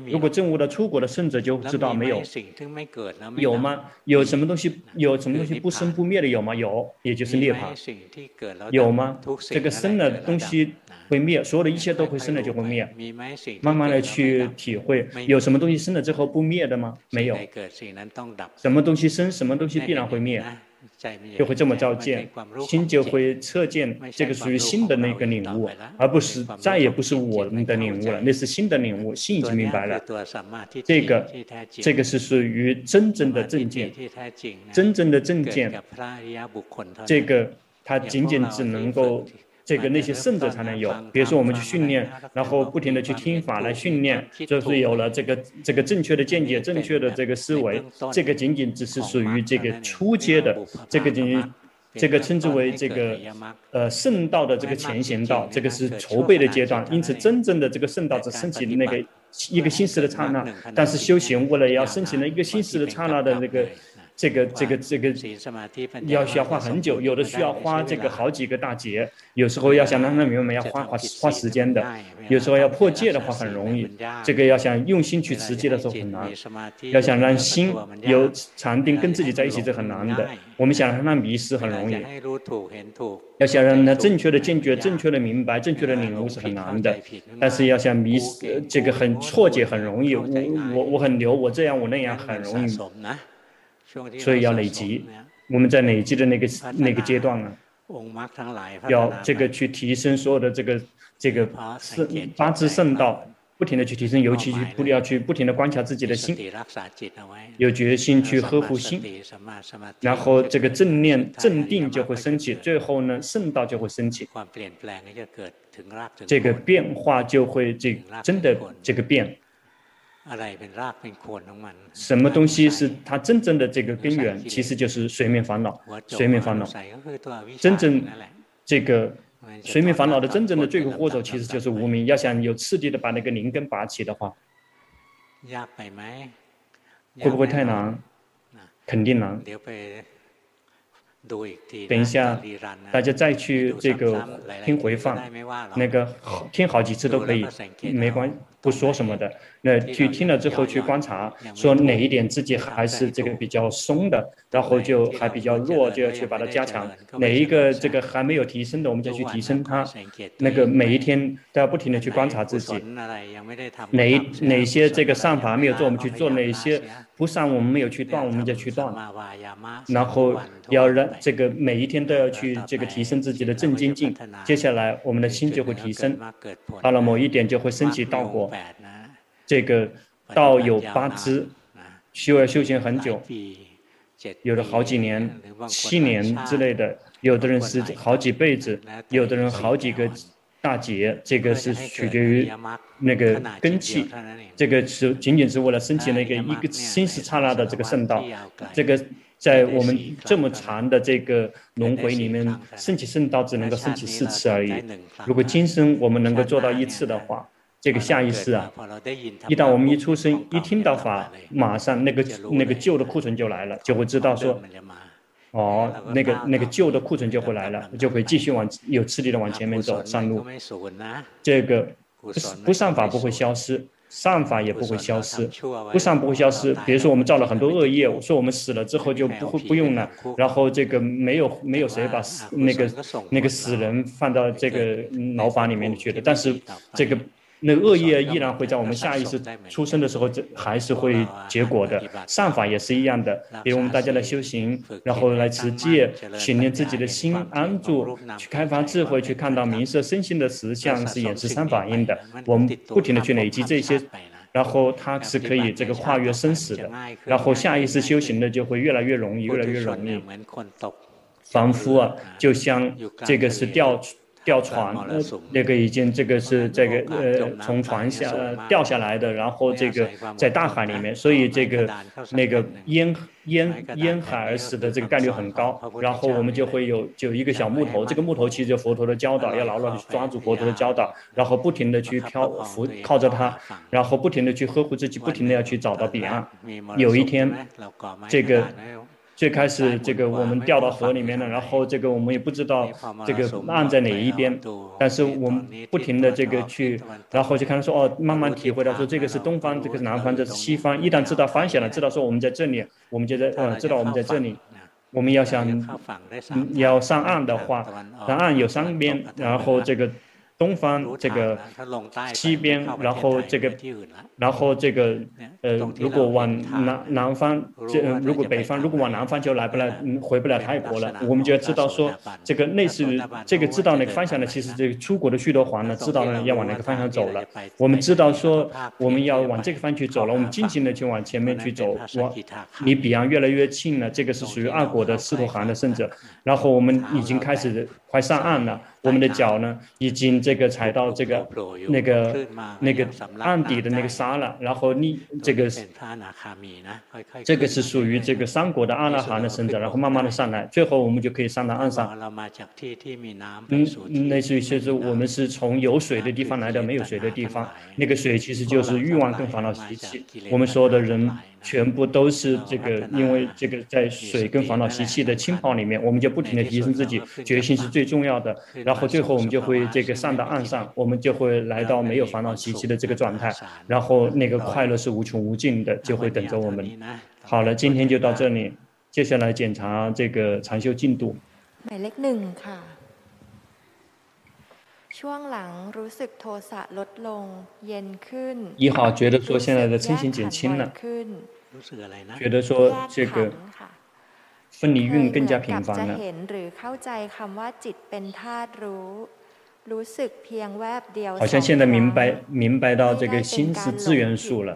如果证悟了出国的圣者就知道没有，有吗？有什么东西？有什么东西不生不灭的有吗？有，也就是涅槃。有吗？这个生了东西会灭，所有的一切都会生了就会灭。慢慢的去体会，有。什么东西生了之后不灭的吗？没有。什么东西生，什么东西必然会灭。就会这么照见，心就会测见这个属于新的那个领悟，而不是再也不是我们的领悟了，那是新的领悟，心已经明白了。这个这个是属于真正的正见，真正的正见，这个它仅仅只能够。这个那些圣者才能有，比如说我们去训练，然后不停地去听法来训练，就是有了这个这个正确的见解、正确的这个思维，这个仅仅只是属于这个初阶的，这个仅仅这个称之为这个呃圣道的这个前行道，这个是筹备的阶段。因此，真正的这个圣道只升起那个一个心识的刹那，但是修行为了要升起那一个心识的刹那的那个。这个这个这个要需要花很久，有的需要花这个好几个大节，有时候要想让他明白要花花花时间的，有时候要破戒的话很容易，这个要想用心去持戒的时候很难，要想让心有禅定跟自己在一起这很难的，我们想让他迷失很容易，要想让他正确的坚决、正确的明白、正确的领悟是很难的，但是要想迷失这个很错解很容易，我我我很牛，我这样我那样很容易。所以要累积，我们在累积的那个那个阶段啊，要这个去提升所有的这个这个圣八支圣道，不停的去提升，尤其去不要去不停的观察自己的心，有决心去呵护心，然后这个正念正定就会升起，最后呢圣道就会升起，这个变化就会这真的这个变。什么东西是它真正的这个根源？其实就是随眠烦恼。随眠烦恼，真正这个随眠烦恼的真正的罪魁祸首，其实就是无名。要想有次第的把那个灵根拔起的话，会不会太难？肯定难。等一下，大家再去这个听回放，那个听好几次都可以，没关系。不说什么的，那去听了之后去观察，说哪一点自己还是这个比较松的，然后就还比较弱，就要去把它加强。哪一个这个还没有提升的，我们就去提升它。那个每一天都要不停的去观察自己，哪一哪些这个善法没有做，我们去做；哪些不善我们没有去断，我们就去断。然后要让这个每一天都要去这个提升自己的正精进。接下来我们的心就会提升，到了某一点就会升起道果。这个道有八支，需要修行很久，有的好几年、七年之类的，有的人是好几辈子，有的人好几个大劫，这个是取决于那个根器，这个是仅仅是为了升起那个一个心识刹那的这个圣道，这个在我们这么长的这个轮回里面，升起圣道只能够升起四次而已。如果今生我们能够做到一次的话。这个下意识啊，一旦我们一出生，一听到法，马上那个那个旧的库存就来了，就会知道说，哦，那个那个旧的库存就会来了，就会继续往有次第的往前面走上路。这个不不善法不会消失，善法也不会消失，不善不会消失。比如说我们造了很多恶业，说我们死了之后就不会不用了，然后这个没有没有谁把死那个那个死人放到这个牢房里面去的，但是这个。那恶业依然会在我们下意识出生的时候，这还是会结果的。善法也是一样的，比如我们大家来修行，然后来持戒，训练自己的心安住，去开发智慧，去看到名色身心的实相是眼识三法印的。我们不停的去累积这些，然后它是可以这个跨越生死的。然后下意识修行的就会越来越容易，越来越容易。凡夫啊，就像这个是掉。掉船，呃，那个已经这个是这个呃从船下掉下来的，然后这个在大海里面，所以这个那个淹淹淹海而死的这个概率很高。然后我们就会有就一个小木头，这个木头其实就佛陀的教导，要牢牢的去抓住佛陀的教导，然后不停的去漂浮靠着它，然后不停的去呵护自己，不停的要去找到彼岸。有一天，这个。最开始这个我们掉到河里面了，然后这个我们也不知道这个岸在哪一边，但是我们不停的这个去，然后就看到说哦，慢慢体会到说这个是东方，这个是南方，这是西方。一旦知道方向了，知道说我们在这里，我们就在呃知道我们在这里，我们要想要上岸的话，上岸有三边，然后这个。东方这个西边，然后这个，然后这个，呃，如果往南南方，这如果北方，如果往南方就来不了，回不了泰国了。我们就要知道说，这个类似于这个知道哪个方向呢，其实这个出国的须陀洹呢，知道呢要往哪个方向走了。我们知道说我们要往这个方向去走了，我们尽情的去往前面去走，往离彼岸越来越近了。这个是属于二国的斯陀含的圣者，然后我们已经开始快上岸了。我们的脚呢，已经这个踩到这个那个那个岸底的那个沙了，然后你这个这个是属于这个三国的阿拉含的圣者，然后慢慢的上来，最后我们就可以上到岸上。嗯，类似于就是我们是从有水的地方来到没有水的地方，那个水其实就是欲望跟烦恼习气。我们所有的人全部都是这个，因为这个在水跟烦恼习气的浸泡里面，我们就不停的提升自己，决心是最重要的。然后最后我们就会这个上到岸上，我们就会来到没有烦恼习气的这个状态，然后那个快乐是无穷无尽的，就会等着我们。好了，今天就到这里，接下来检查这个禅修进度。一号觉得说现在的嗔心减轻了，觉得说这个。分离运更加频繁了。好像现在明白明白到这个心是自缘数了。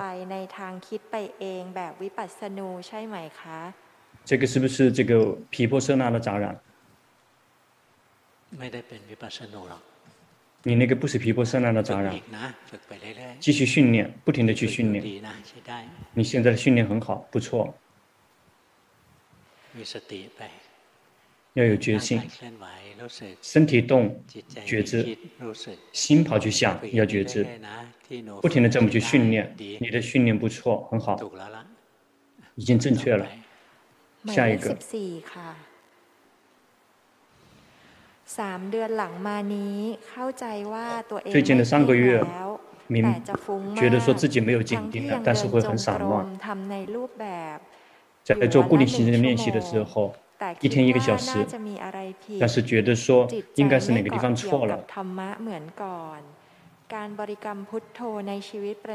这个是不是这个毗婆舍那的杂染？你那个不是皮婆舍那的杂染。继续训练，不停的去训练。你现在的训练很好，不错。要有决心，身体动，觉知，心跑去想，要觉知，不停的这么去训练，你的训练不错，很好，已经正确了。下一个。最近的三个月，明觉得说自己没有紧盯了，但是会很散乱。在做固定形式的练习的时候，一天一个小时，但是觉得说应该是哪个地方错了。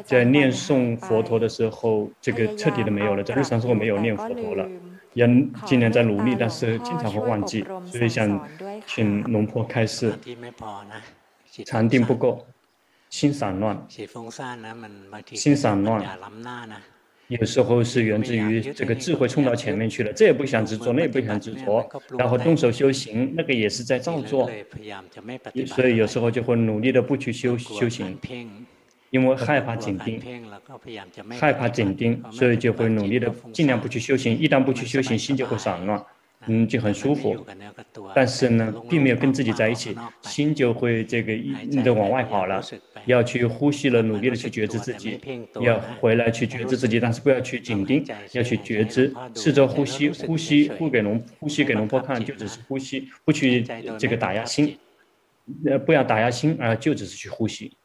在念诵佛陀的时候，这个彻底的没有了，在日常生活没有念佛陀了，也尽量在努力，但是经常会忘记，所以想请龙婆开示，禅定不够，心散乱，心散乱。有时候是源自于这个智慧冲到前面去了，这也不想执着，那也不想执着，然后动手修行，那个也是在造作，所以有时候就会努力的不去修修行，因为害怕紧盯，害怕紧盯，所以就会努力的尽量不去修行，一旦不去修行，心就会散乱。嗯，就很舒服，但是呢，并没有跟自己在一起，心就会这个一的往外跑了。要去呼吸了，努力的去觉知自己，要回来去觉知自己，但是不要去紧盯，要去觉知，试着呼吸，呼吸，不给龙，呼吸给龙婆看，就只是呼吸，不去这个打压心，呃，不要打压心，而就只是去呼吸。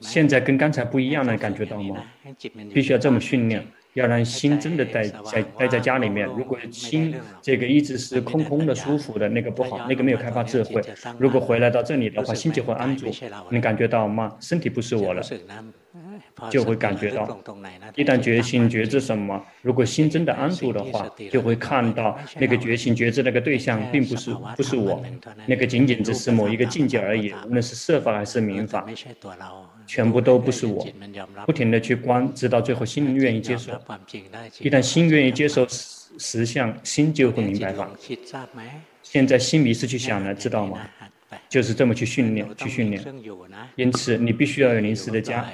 现在跟刚才不一样了，感觉到吗？必须要这么训练。要让心真的待在待在家里面。如果心这个一直是空空的、舒服的，那个不好，那个没有开发智慧。如果回来到这里的话，心就会安住。你感觉到吗？身体不是我了，就会感觉到。一旦觉醒觉知什么，如果心真的安住的话，就会看到那个觉醒觉知那个对象并不是不是我，那个仅仅只是某一个境界而已，无论是色法还是名法。全部都不是我，不停的去观，直到最后心愿意接受。一旦心愿意接受实实相，心就会明白法。现在心迷失去想了，知道吗？就是这么去训练，去训练。因此，你必须要有临时的家，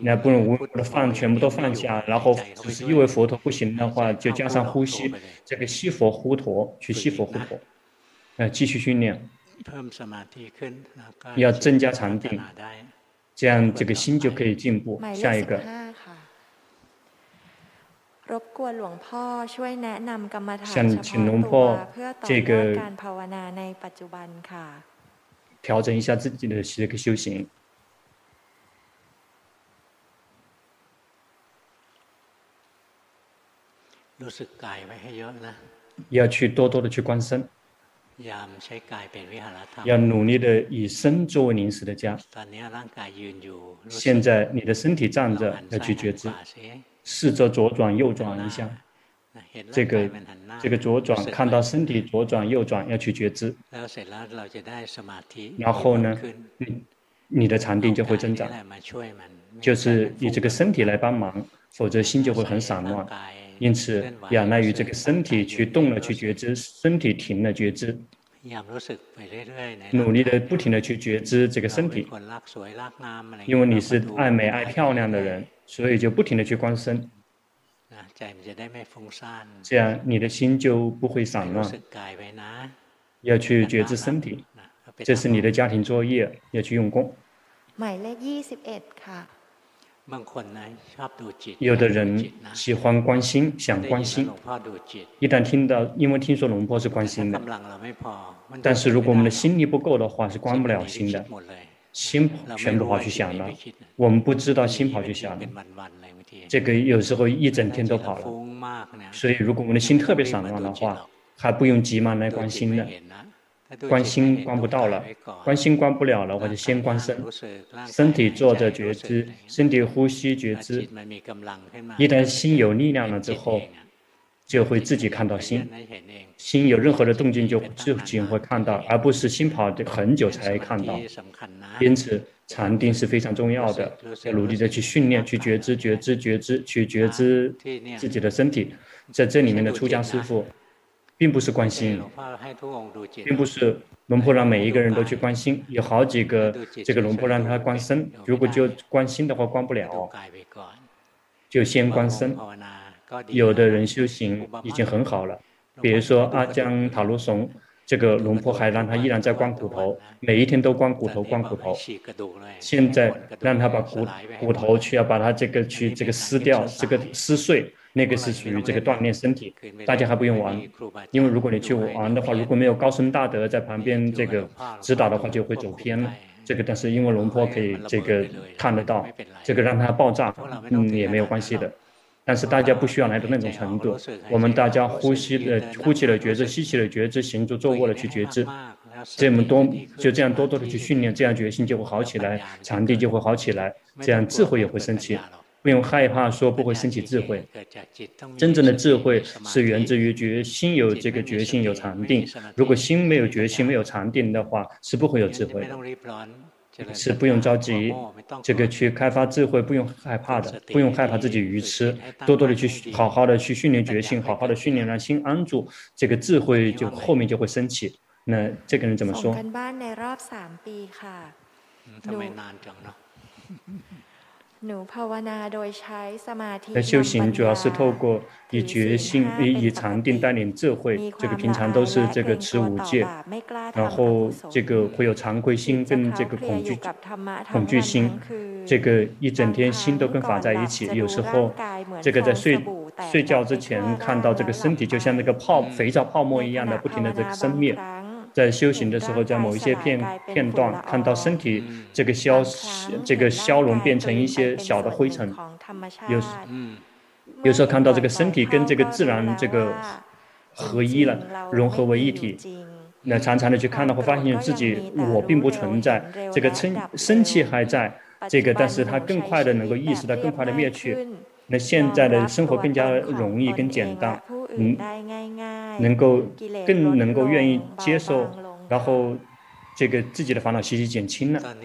那不能无我的放，全部都放下，然后只是因为佛陀不行的话，就加上呼吸，这个吸佛呼陀，去吸佛呼陀，呃，继续训练，要增加禅定。这样这个心就可以进步。下一个。想请龙婆这个调整一下自己的这个修行。要去多多的去观身。要努力的以身作为临时的家。现在你的身体站着，要去觉知，试着左转右转一下。这个这个左转，看到身体左转右转，要去觉知。然后呢，你你的禅定就会增长。就是以这个身体来帮忙，否则心就会很散乱。因此，仰赖于这个身体去动了，去觉知；身体停了，觉知。努力的不停的去觉知这个身体，因为你是爱美爱漂亮的人，所以就不停的去观身。这样你的心就不会散乱。要去觉知身体，这是你的家庭作业，要去用功。有的人喜欢关心，想关心。一旦听到，因为听说龙婆是关心的，但是如果我们的心力不够的话，是关不了心的。心全部跑去想了，我们不知道心跑去想了。这个有时候一整天都跑了。所以如果我们的心特别散乱的话，还不用急忙来关心的。观心观不到了，观心观不了了，或者先观身，身体坐着觉知，身体呼吸觉知。一旦心有力量了之后，就会自己看到心。心有任何的动静，就自己会看到，而不是心跑的很久才看到。因此，禅定是非常重要的，要努力的去训练，去觉知、觉知、觉知，去觉知自己的身体。在这里面的出家师父。并不是关心，并不是龙婆让每一个人都去关心，有好几个这个龙婆让他关身，如果就关心的话关不了，就先关身。有的人修行已经很好了，比如说阿江塔卢松，这个龙婆还让他依然在关骨头，每一天都关骨头，关骨头。现在让他把骨骨头去要把它这个去这个撕掉，这个撕碎。那个是属于这个锻炼身体，大家还不用玩，因为如果你去玩的话，如果没有高僧大德在旁边这个指导的话，就会走偏了。这个但是因为龙坡可以这个看得到，这个让它爆炸，嗯，也没有关系的。但是大家不需要来到那种程度，我们大家呼吸的呼气的觉知，吸气的觉知，行住坐卧的去觉知，这么多就这样多多的去训练，这样决心就会好起来，场地就会好起来，这样智慧也会升起。不用害怕说不会升起智慧，真正的智慧是源自于觉心有这个决心有禅定。如果心没有决心没有禅定的话，是不会有智慧的。是不用着急，这个去开发智慧不用害怕的，不用害怕自己愚痴，多多的去好好的去训练决心，好好的训练让心安住，这个智慧就后面就会升起。那这个人怎么说？在修行主要是透过以决心、以以禅定带领智慧。这个平常都是这个持五戒，然后这个会有惭愧心跟这个恐惧恐惧心，这个一整天心都跟法在一起。有时候这个在睡睡觉之前看到这个身体就像那个泡肥皂泡沫一样的不停的这个生灭。在修行的时候，在某一些片片段看到身体这个消这个消融变成一些小的灰尘，有时有时候看到这个身体跟这个自然这个合一了，融合为一体。那常常的去看的话，发现自己我并不存在，这个生生气还在，这个但是它更快的能够意识到，更快的灭去。那现在的生活更加容易、更简单，嗯，能够更能够愿意接受，然后这个自己的烦恼习气减轻了。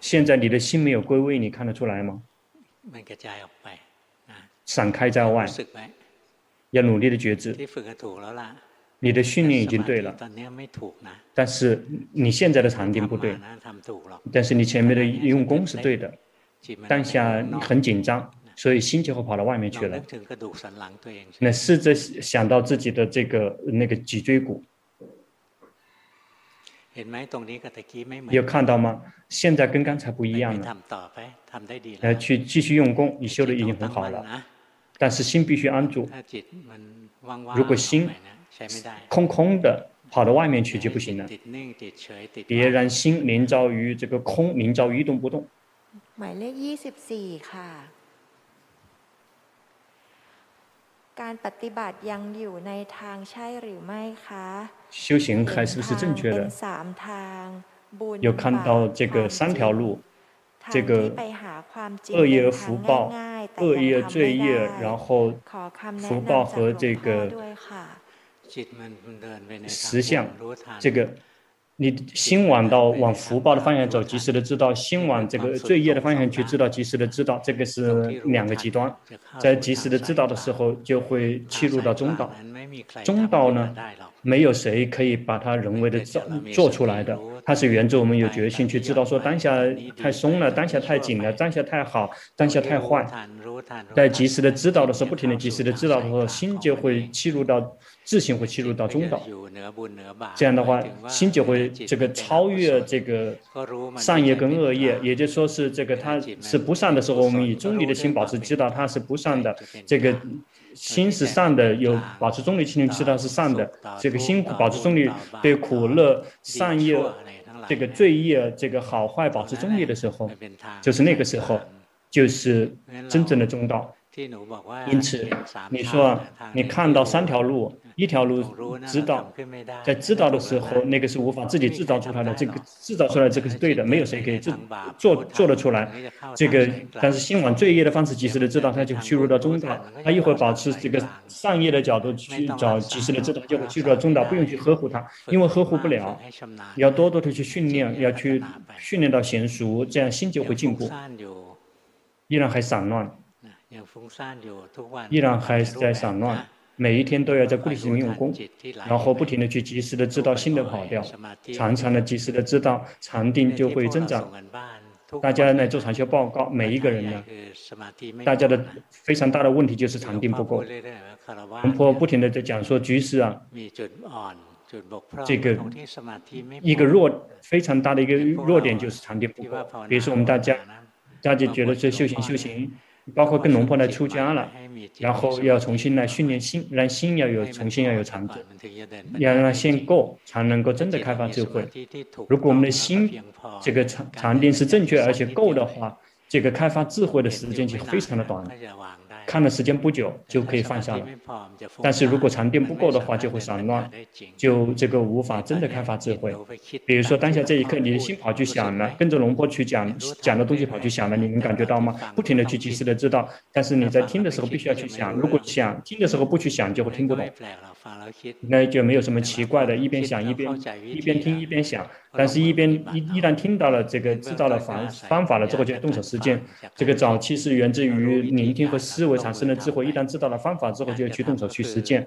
现在你的心没有归位，你看得出来吗？散开在外，要努力的觉知。你的训练已经对了，但是你现在的禅定不对，但是你前面的用功是对的，当下很紧张，所以心就会跑到外面去了。那试着想到自己的这个那个脊椎骨，有看到吗？现在跟刚才不一样了。来去继续用功，你修的已经很好了，但是心必须安住。如果心空空的跑到外面去就不行了，别让心凝照于这个空，凝照于一动不动。หมายเลขยี่สิบสี่ค่ะ การปฏิบัติยังอยู่ในทางใช่หรือไม่คะ修行还是不是正确的สามทางบุญ有看到这个三条路这个恶业福报恶业罪业然后福报和这个实相这个。 你心往到往福报的方向走，及时的知道；心往这个罪业的方向去知道，及时的知道。这个是两个极端，在及时的知道的时候，就会切入到中道。中道呢，没有谁可以把它人为的做做出来的，它是源自我们有决心去知道，说当下太松了，当下太紧了，当下太好，当下太坏。在及时的知道的时候，不停的及时的知道的时候，心就会切入到。自行会切入到中道，这样的话，心就会这个超越这个善业跟恶业，也就是说是这个它是不善的时候，我们以中立的心保持知道它是不善的；这个心是善的，有保持中立心知道是善的；这个心保持中立，对苦乐、善业、这个罪业、这个好坏保持中立的时候，就是那个时候，就是真正的中道。因此，你说你看到三条路。一条路知道，在知道的时候，那个是无法自己制造出来的。这个制造出来，这个是对的，没有谁可以做做做得出来。这个，但是心往罪业的方式及时的知道，它就进入到中道。他一会儿保持这个善业的角度去找及时的知道，就会进入到中道，不用去呵护它，因为呵护不了。要多多的去训练，要去训练到娴熟，这样心就会进步。依然还散乱，依然还是在散乱。每一天都要在固定时间用功，然后不停的去及时的知道新的跑调，常常的及时的知道禅定就会增长。大家来做禅修报告，每一个人呢，大家的非常大的问题就是禅定不够。龙婆不停的在讲说，居士啊，这个一个弱非常大的一个弱点就是禅定不够。比如说我们大家，大家觉得这修行修行。包括跟龙婆来出家了，然后要重新来训练心，让心要有重新要有长定，要让心够，才能够真的开发智慧。如果我们的心这个禅禅定是正确而且够的话，这个开发智慧的时间就非常的短。看的时间不久就可以放下了，但是如果禅定不够的话，就会散乱，就这个无法真的开发智慧。比如说当下这一刻，你的心跑去想了，跟着龙波去讲讲的东西跑去想了，你能感觉到吗？不停的去及时的知道，但是你在听的时候必须要去想，如果想听的时候不去想，就会听不懂。那就没有什么奇怪的，一边想一边一边听一边想，但是一边一一旦听到了这个知道了方方法了之后，就动手实践。这个早期是源自于聆听和思维产生的智慧，一旦知道了方法之后，就要去动手去实践。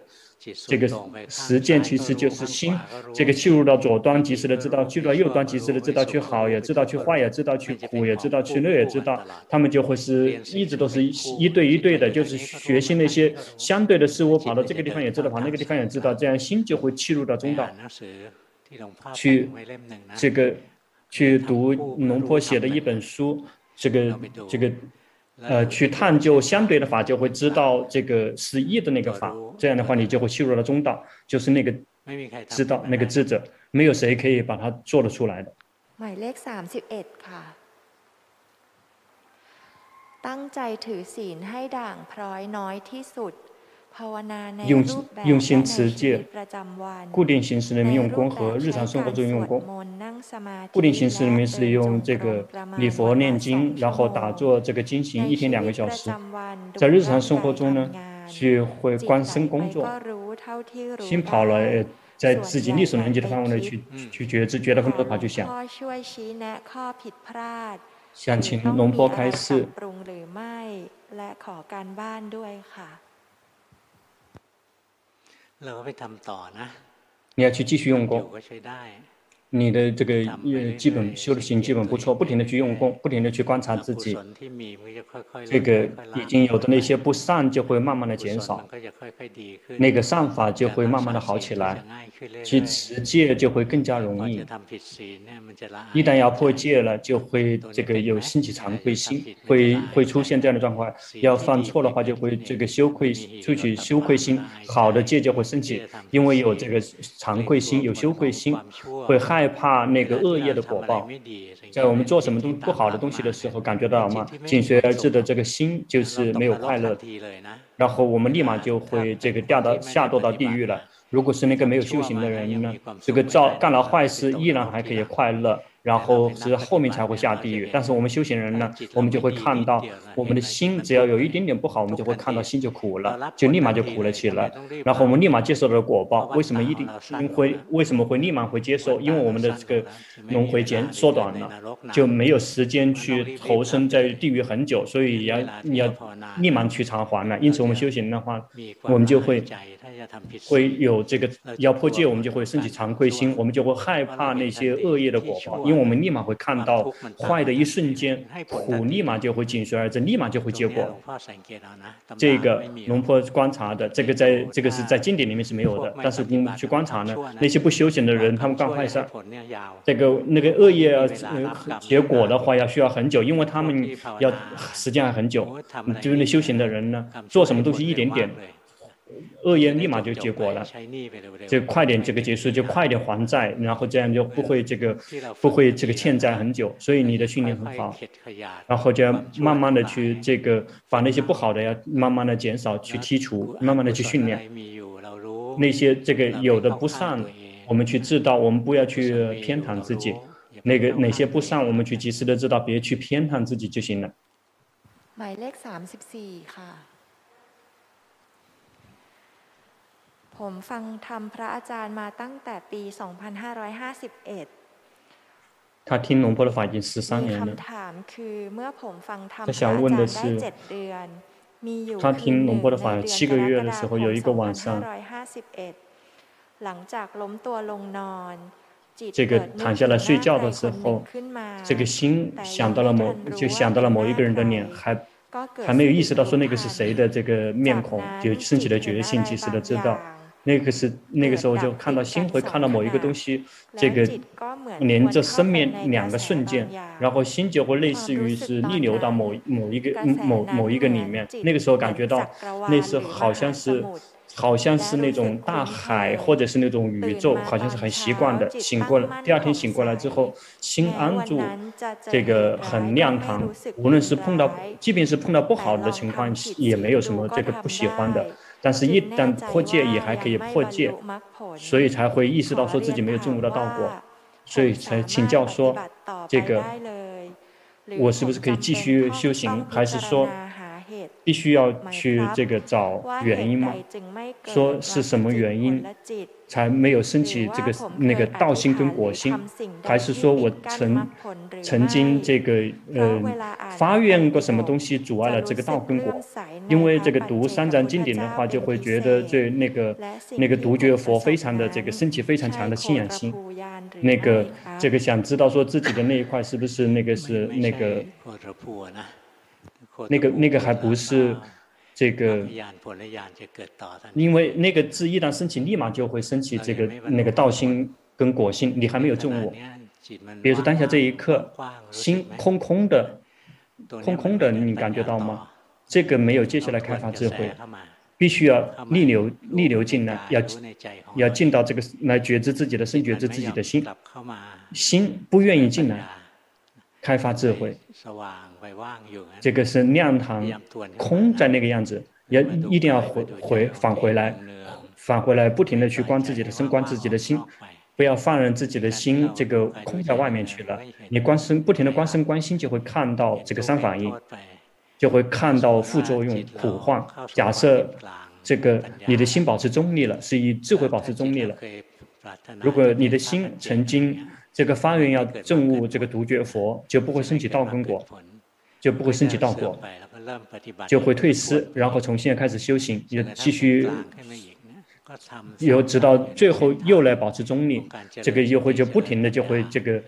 这个实践其实就是心，这个切入到左端，及时的知道；进入到右端，及时的知道。去好也知道，去坏也知道，去苦也知道，去乐也知道。他们就会是一直都是一对一对的，就是学习那些相对的事物，跑到这个地方也知道，跑那个地方也知道，这样心就会切入到中道。去这个去读龙婆写的一本书，这个这个。呃，去探究相对的法，就会知道这个是一的那个法。这样的话，你就会切入了中道，就是那个 知道那个智者，没有谁可以把它做得出来的。หมายเลขสามสิบเอ็ดค่ะ ตั้งใจถือศีลให้ด่างพร้อยน้อยที่สุด 用用心持戒。固定形式的民用工和日常生活中用工固定形式人民是用这个礼佛念经然后打坐这个经行一天两个小时。在日常生活中呢去会关身工作先跑了在自己力所能及的范围内去去觉知觉得很多跑去想。想请龙波开示。 你要去继续用功。 你的这个呃基本修的行基本不错，不停的去用功，不停的去观察自己，这个已经有的那些不善就会慢慢的减少，那个善法就会慢慢的好起来，去持戒就会更加容易。一旦要破戒了，就会这个有兴起惭愧心，会会出现这样的状况。要犯错的话，就会这个羞愧，出去羞愧心，好的戒就会升起，因为有这个惭愧心，有羞愧心，会害。害怕那个恶业的果报，在我们做什么东不好的东西的时候，感觉到吗？紧随而至的这个心就是没有快乐，然后我们立马就会这个掉到下堕到地狱了。如果是那个没有修行的人呢，这个造干了坏事依然还可以快乐。然后是后面才会下地狱，但是我们修行人呢，我们就会看到我们的心只要有一点点不好，我们就会看到心就苦了，就立马就苦了起来。然后我们立马接受了果报，为什么一定会为什么会立马会接受？因为我们的这个轮回减缩短了，就没有时间去投身在地狱很久，所以要你要立马去偿还了。因此我们修行的话，我们就会会有这个要破戒，我们就会升起惭愧心，我们就会害怕那些恶业的果报。因为我们立马会看到坏的一瞬间，苦立马就会紧随而至，立马就会结果。这个龙婆观察的，这个在这个是在经典里面是没有的，但是你去观察呢，那些不修行的人，他们干坏事，这个那个恶业结果的话要需要很久，因为他们要时间还很久。就是那修行的人呢，做什么东西一点点。恶业立马就结果了，就快点这个结束，就快点还债，然后这样就不会这个不会这个欠债很久，所以你的训练很好，然后就要慢慢的去这个把那些不好的要慢慢的减少去剔除，慢慢的去训练。那些这个有的不善，我们去知道，我们不要去偏袒自己，那个哪些不善，我们去及时的知道，别去偏袒自己就行了。ผมฟังธรรมพระอาจารย์มาตั้งแต่ปี 2551他听龙婆的法已经十三年了。คำถามคือเมื่อผมฟังธรรมพระอาจารย์ได้เจ็ดเดือนมีอยู่คืนหนึ่งในเดือนกรกฎาคม2551หลังจากล้มตัวลงนอนจิตเกิดนึกถึงหน้าใครคนหนึ่งขึ้นมา这个心想到了某就想到了某一个人的脸还还没有意识到说那个是谁的这个面孔就升起了觉性及时的知道 那个是那个时候就看到心会看到某一个东西，这个连着生命两个瞬间，然后心就会类似于是逆流到某某一个某某一个里面，那个时候感觉到那是好像是好像是那种大海或者是那种宇宙，好像是很习惯的。醒过来，第二天醒过来之后，心安住，这个很亮堂，无论是碰到，即便是碰到不好的情况，也没有什么这个不喜欢的。但是，一旦破戒，也还可以破戒，所以才会意识到说自己没有证悟到道果，所以才请教说，这个我是不是可以继续修行，还是说必须要去这个找原因吗？说是什么原因？才没有升起这个那个道心跟果心，还是说我曾曾经这个呃发愿过什么东西阻碍了这个道跟果？因为这个读三藏经典的话，就会觉得这那个那个独觉佛非常的这个升起非常强的信仰心，那个这个想知道说自己的那一块是不是那个是那个那个那个还不是。这个，因为那个字一旦升起，立马就会升起这个那个道心跟果心，你还没有证悟。比如说当下这一刻，心空空的，空空的，你感觉到吗？这个没有接下来开发智慧，必须要逆流逆流进来，要要进到这个来觉知自己的身，觉知自己的心，心不愿意进来，开发智慧。这个是亮堂空在那个样子，要一定要回回返回来，返回来，不停的去观自己的身，观自己的心，不要放任自己的心这个空在外面去了。你观身，不停的观身观心，就会看到这个三反应。就会看到副作用、苦患。假设这个你的心保持中立了，是以智慧保持中立了。如果你的心曾经这个发愿要证悟这个独觉佛，就不会升起道根果，就不会升起道果，就会退失，然后从现在开始修行，也继续。又直到最后又来保持中立，这个又会就不停的就会这个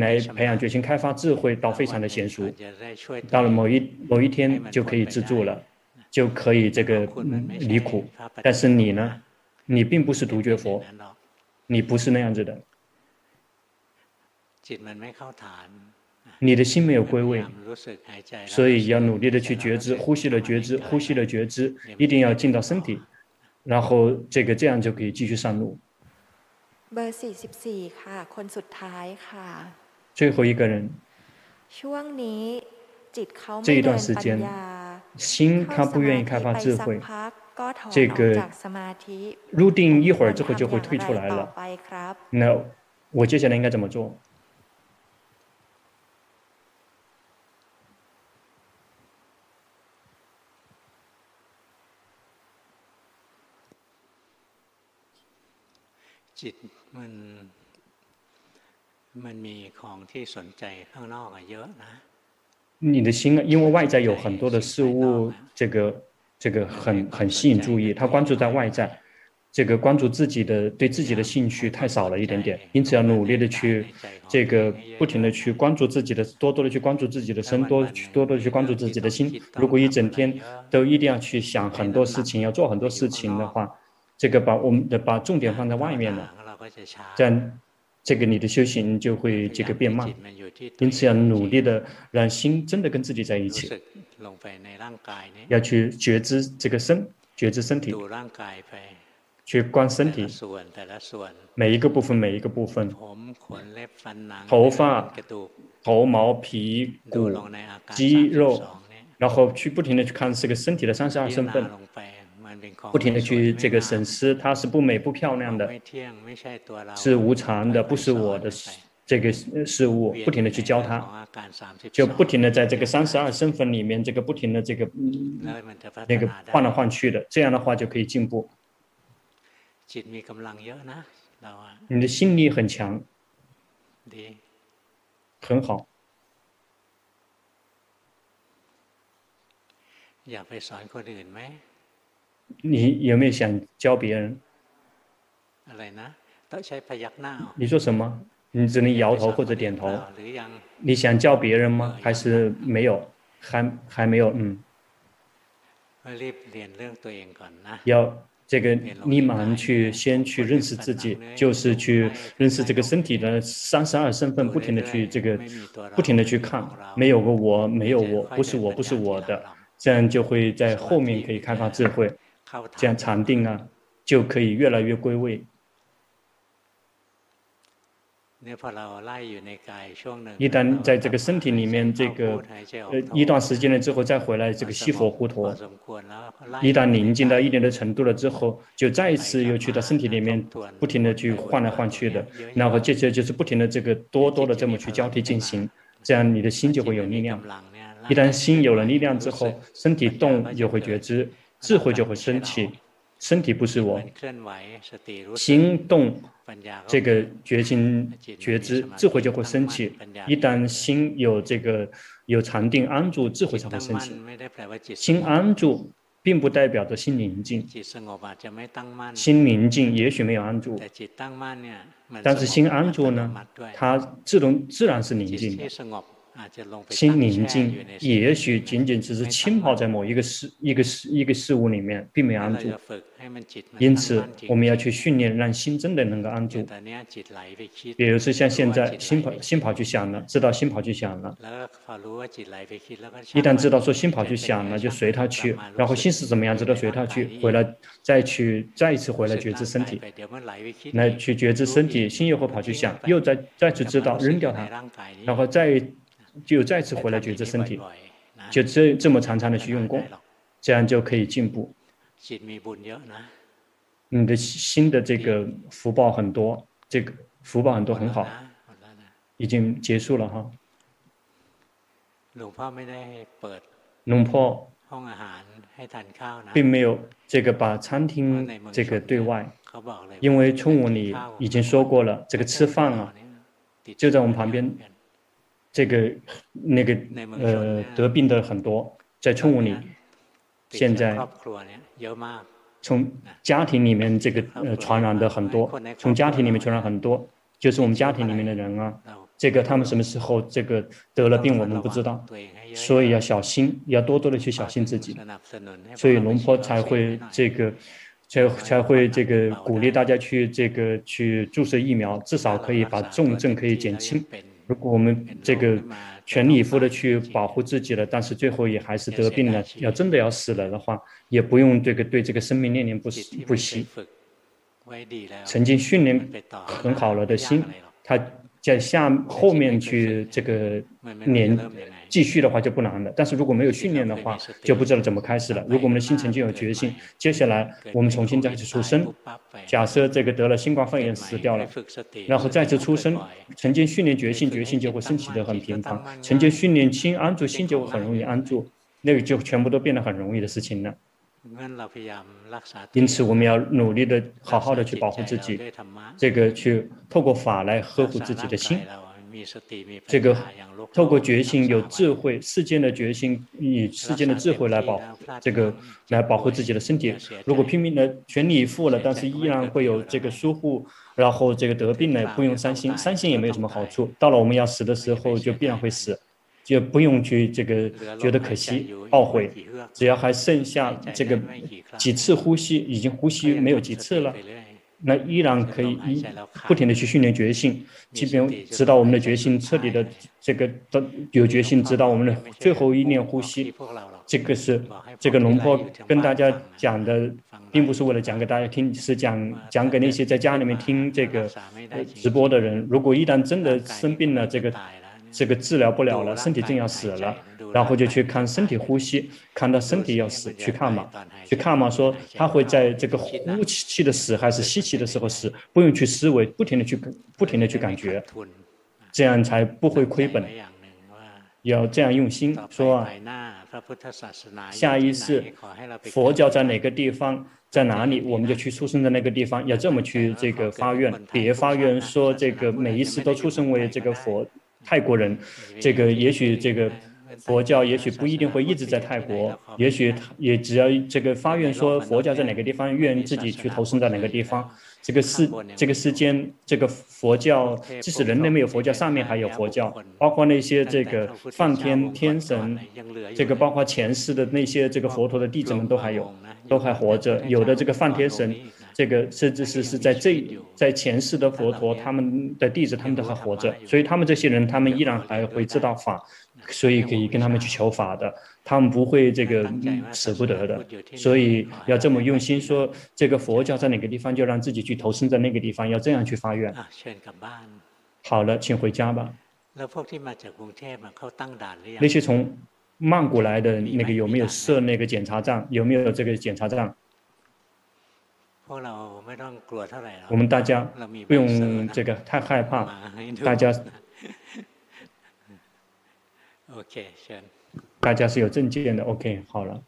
来培养决心、开发智慧到非常的娴熟，到了某一某一天就可以自助了，就可以这个离苦。但是你呢？你并不是独觉佛，你不是那样子的。你的心没有归位，所以要努力的去觉知，呼吸的觉知，呼吸的觉知，一定要进到身体。然后这个这样就可以继续上路。最后一个人。这一段时间，心他不愿意开发智慧，这个入定一会儿之后就会退出来了。那我接下来应该怎么做？จิตมันมันมีของที่สนใจข้างนอกเยอะนะ你的心因为外在有很多的事物，这个这个很很吸引注意，他关注在外在，这个关注自己的对自己的兴趣太少了一点点，因此要努力的去这个不停的去关注自己的，多多的去关注自己的身，多多多的去关注自己的心。如果一整天都一定要去想很多事情，要做很多事情的话。 这个把我们的把重点放在外面了，这样这个你的修行就会这个变慢，因此要努力的让心真的跟自己在一起，要去觉知这个身，觉知身体，去观身体，每一个部分每一个部分，头发、头毛、皮骨、肌肉，然后去不停的去看这个身体的三十二身份。不停的去这个审视，它是不美不漂亮的，是无常的，不是我的这个事物。不停的去教他，就不停的在这个三十二身份里面，这个不停的这个、嗯、那个换来换去的，这样的话就可以进步。你的心力很强，很好。你有没有想教别人？你说什么？你只能摇头或者点头。你想教别人吗？还是没有？还还没有？嗯。要这个立马去先去认识自己，就是去认识这个身体的三十二身份，不停的去这个，不停的去看，没有个我，没有我，不是我，不是我的，这样就会在后面可以开发智慧。这样禅定啊，就可以越来越归位。一旦在这个身体里面，这个呃一段时间了之后，再回来这个西佛护陀。一旦宁静到一定的程度了之后，就再一次又去到身体里面，不停的去换来换去的。然后接着就是不停的这个多多的这么去交替进行，这样你的心就会有力量。一旦心有了力量之后，身体动就会觉知。智慧就会升起，身体不是我，心动，这个觉心觉知，智慧就会升起。一旦心有这个有禅定安住，智慧才会升起。心安住，并不代表着心宁静，心宁静也许没有安住，但是心安住呢，它自动自然是宁静的。心宁静，也许仅仅只是浸泡在某一个事、一个事、一个事物里面，并没有安住。因此，我们要去训练，让心真的能够安住。比如说，像现在心跑、心跑去想了，知道心跑去想了。一旦知道说心跑去想了，就随它去，然后心是怎么样，知道随它去，回来再去再一次回来觉知身体，来去觉知身体，心又会跑去想，又再再去知道扔掉它，然后再。就再次回来觉知身体，就这这么长长的去用功，这样就可以进步。你的新的这个福报很多，这个福报很多很好，已经结束了哈。龙婆并没有这个把餐厅这个对外，因为中午你已经说过了，这个吃饭啊，就在我们旁边。这个那个呃得病的很多，在村屋里，现在从家庭里面这个呃传染的很多，从家庭里面传染很多，就是我们家庭里面的人啊，这个他们什么时候这个得了病我们不知道，所以要小心，要多多的去小心自己，所以龙坡才会这个才才会这个鼓励大家去这个去注射疫苗，至少可以把重症可以减轻。如果我们这个全力以赴的去保护自己了，但是最后也还是得病了，要真的要死了的话，也不用这个对这个生命念念不不息。曾经训练很好了的心，他在下后面去这个连。继续的话就不难了，但是如果没有训练的话，就不知道怎么开始了。如果我们的心曾经有决心，接下来我们重新再次出生。假设这个得了新冠肺炎死掉了，然后再次出生，曾经训练决心，决心就会升起的很频繁。曾经训练心安住，心就会很容易安住，那个就全部都变得很容易的事情了。因此，我们要努力的、好好的去保护自己，这个去透过法来呵护自己的心。这个透过觉性有智慧，世间的觉性以世间的智慧来保这个来保护自己的身体。如果拼命的全力以赴了，但是依然会有这个疏忽，然后这个得病呢，不用三心，三心也没有什么好处。到了我们要死的时候，就必然会死，就不用去这个觉得可惜、懊悔。只要还剩下这个几次呼吸，已经呼吸没有几次了。那依然可以一不停的去训练决心，即便直到我们的决心彻底的这个的有决心，直到我们的最后一念呼吸，这个是这个龙婆跟大家讲的，并不是为了讲给大家听，是讲讲给那些在家里面听这个直播的人。如果一旦真的生病了，这个这个治疗不了了，身体正要死了。然后就去看身体呼吸，看到身体要死，去看嘛，去看嘛，说他会在这个呼气的死还是吸气的时候死，不用去思维，不停的去不停的去感觉，这样才不会亏本。要这样用心说啊，下一世佛教在哪个地方，在哪里，我们就去出生在那个地方，要这么去这个发愿，别发愿说这个每一世都出生为这个佛泰国人，这个也许这个。佛教也许不一定会一直在泰国，也许也只要这个发愿说佛教在哪个地方，愿自己去投生在哪个地方。这个世这个世间，这个佛教，即使人类没有佛教，上面还有佛教，包括那些这个梵天天神，这个包括前世的那些这个佛陀的弟子们都还有，都还活着。有的这个梵天神，这个甚至是是在这在前世的佛陀他们的弟子，他们都还活着，所以他们这些人，他们依然还会知道法。所以可以跟他们去求法的，他们不会这个舍不得的，所以要这么用心说，这个佛教在哪个地方，就让自己去投身在那个地方，要这样去发愿。好了，请回家吧。那些从曼谷来的那个有没有设那个检查站？有没有这个检查站？我们大家不用这个太害怕，大家。大家是有证件的。OK，好了。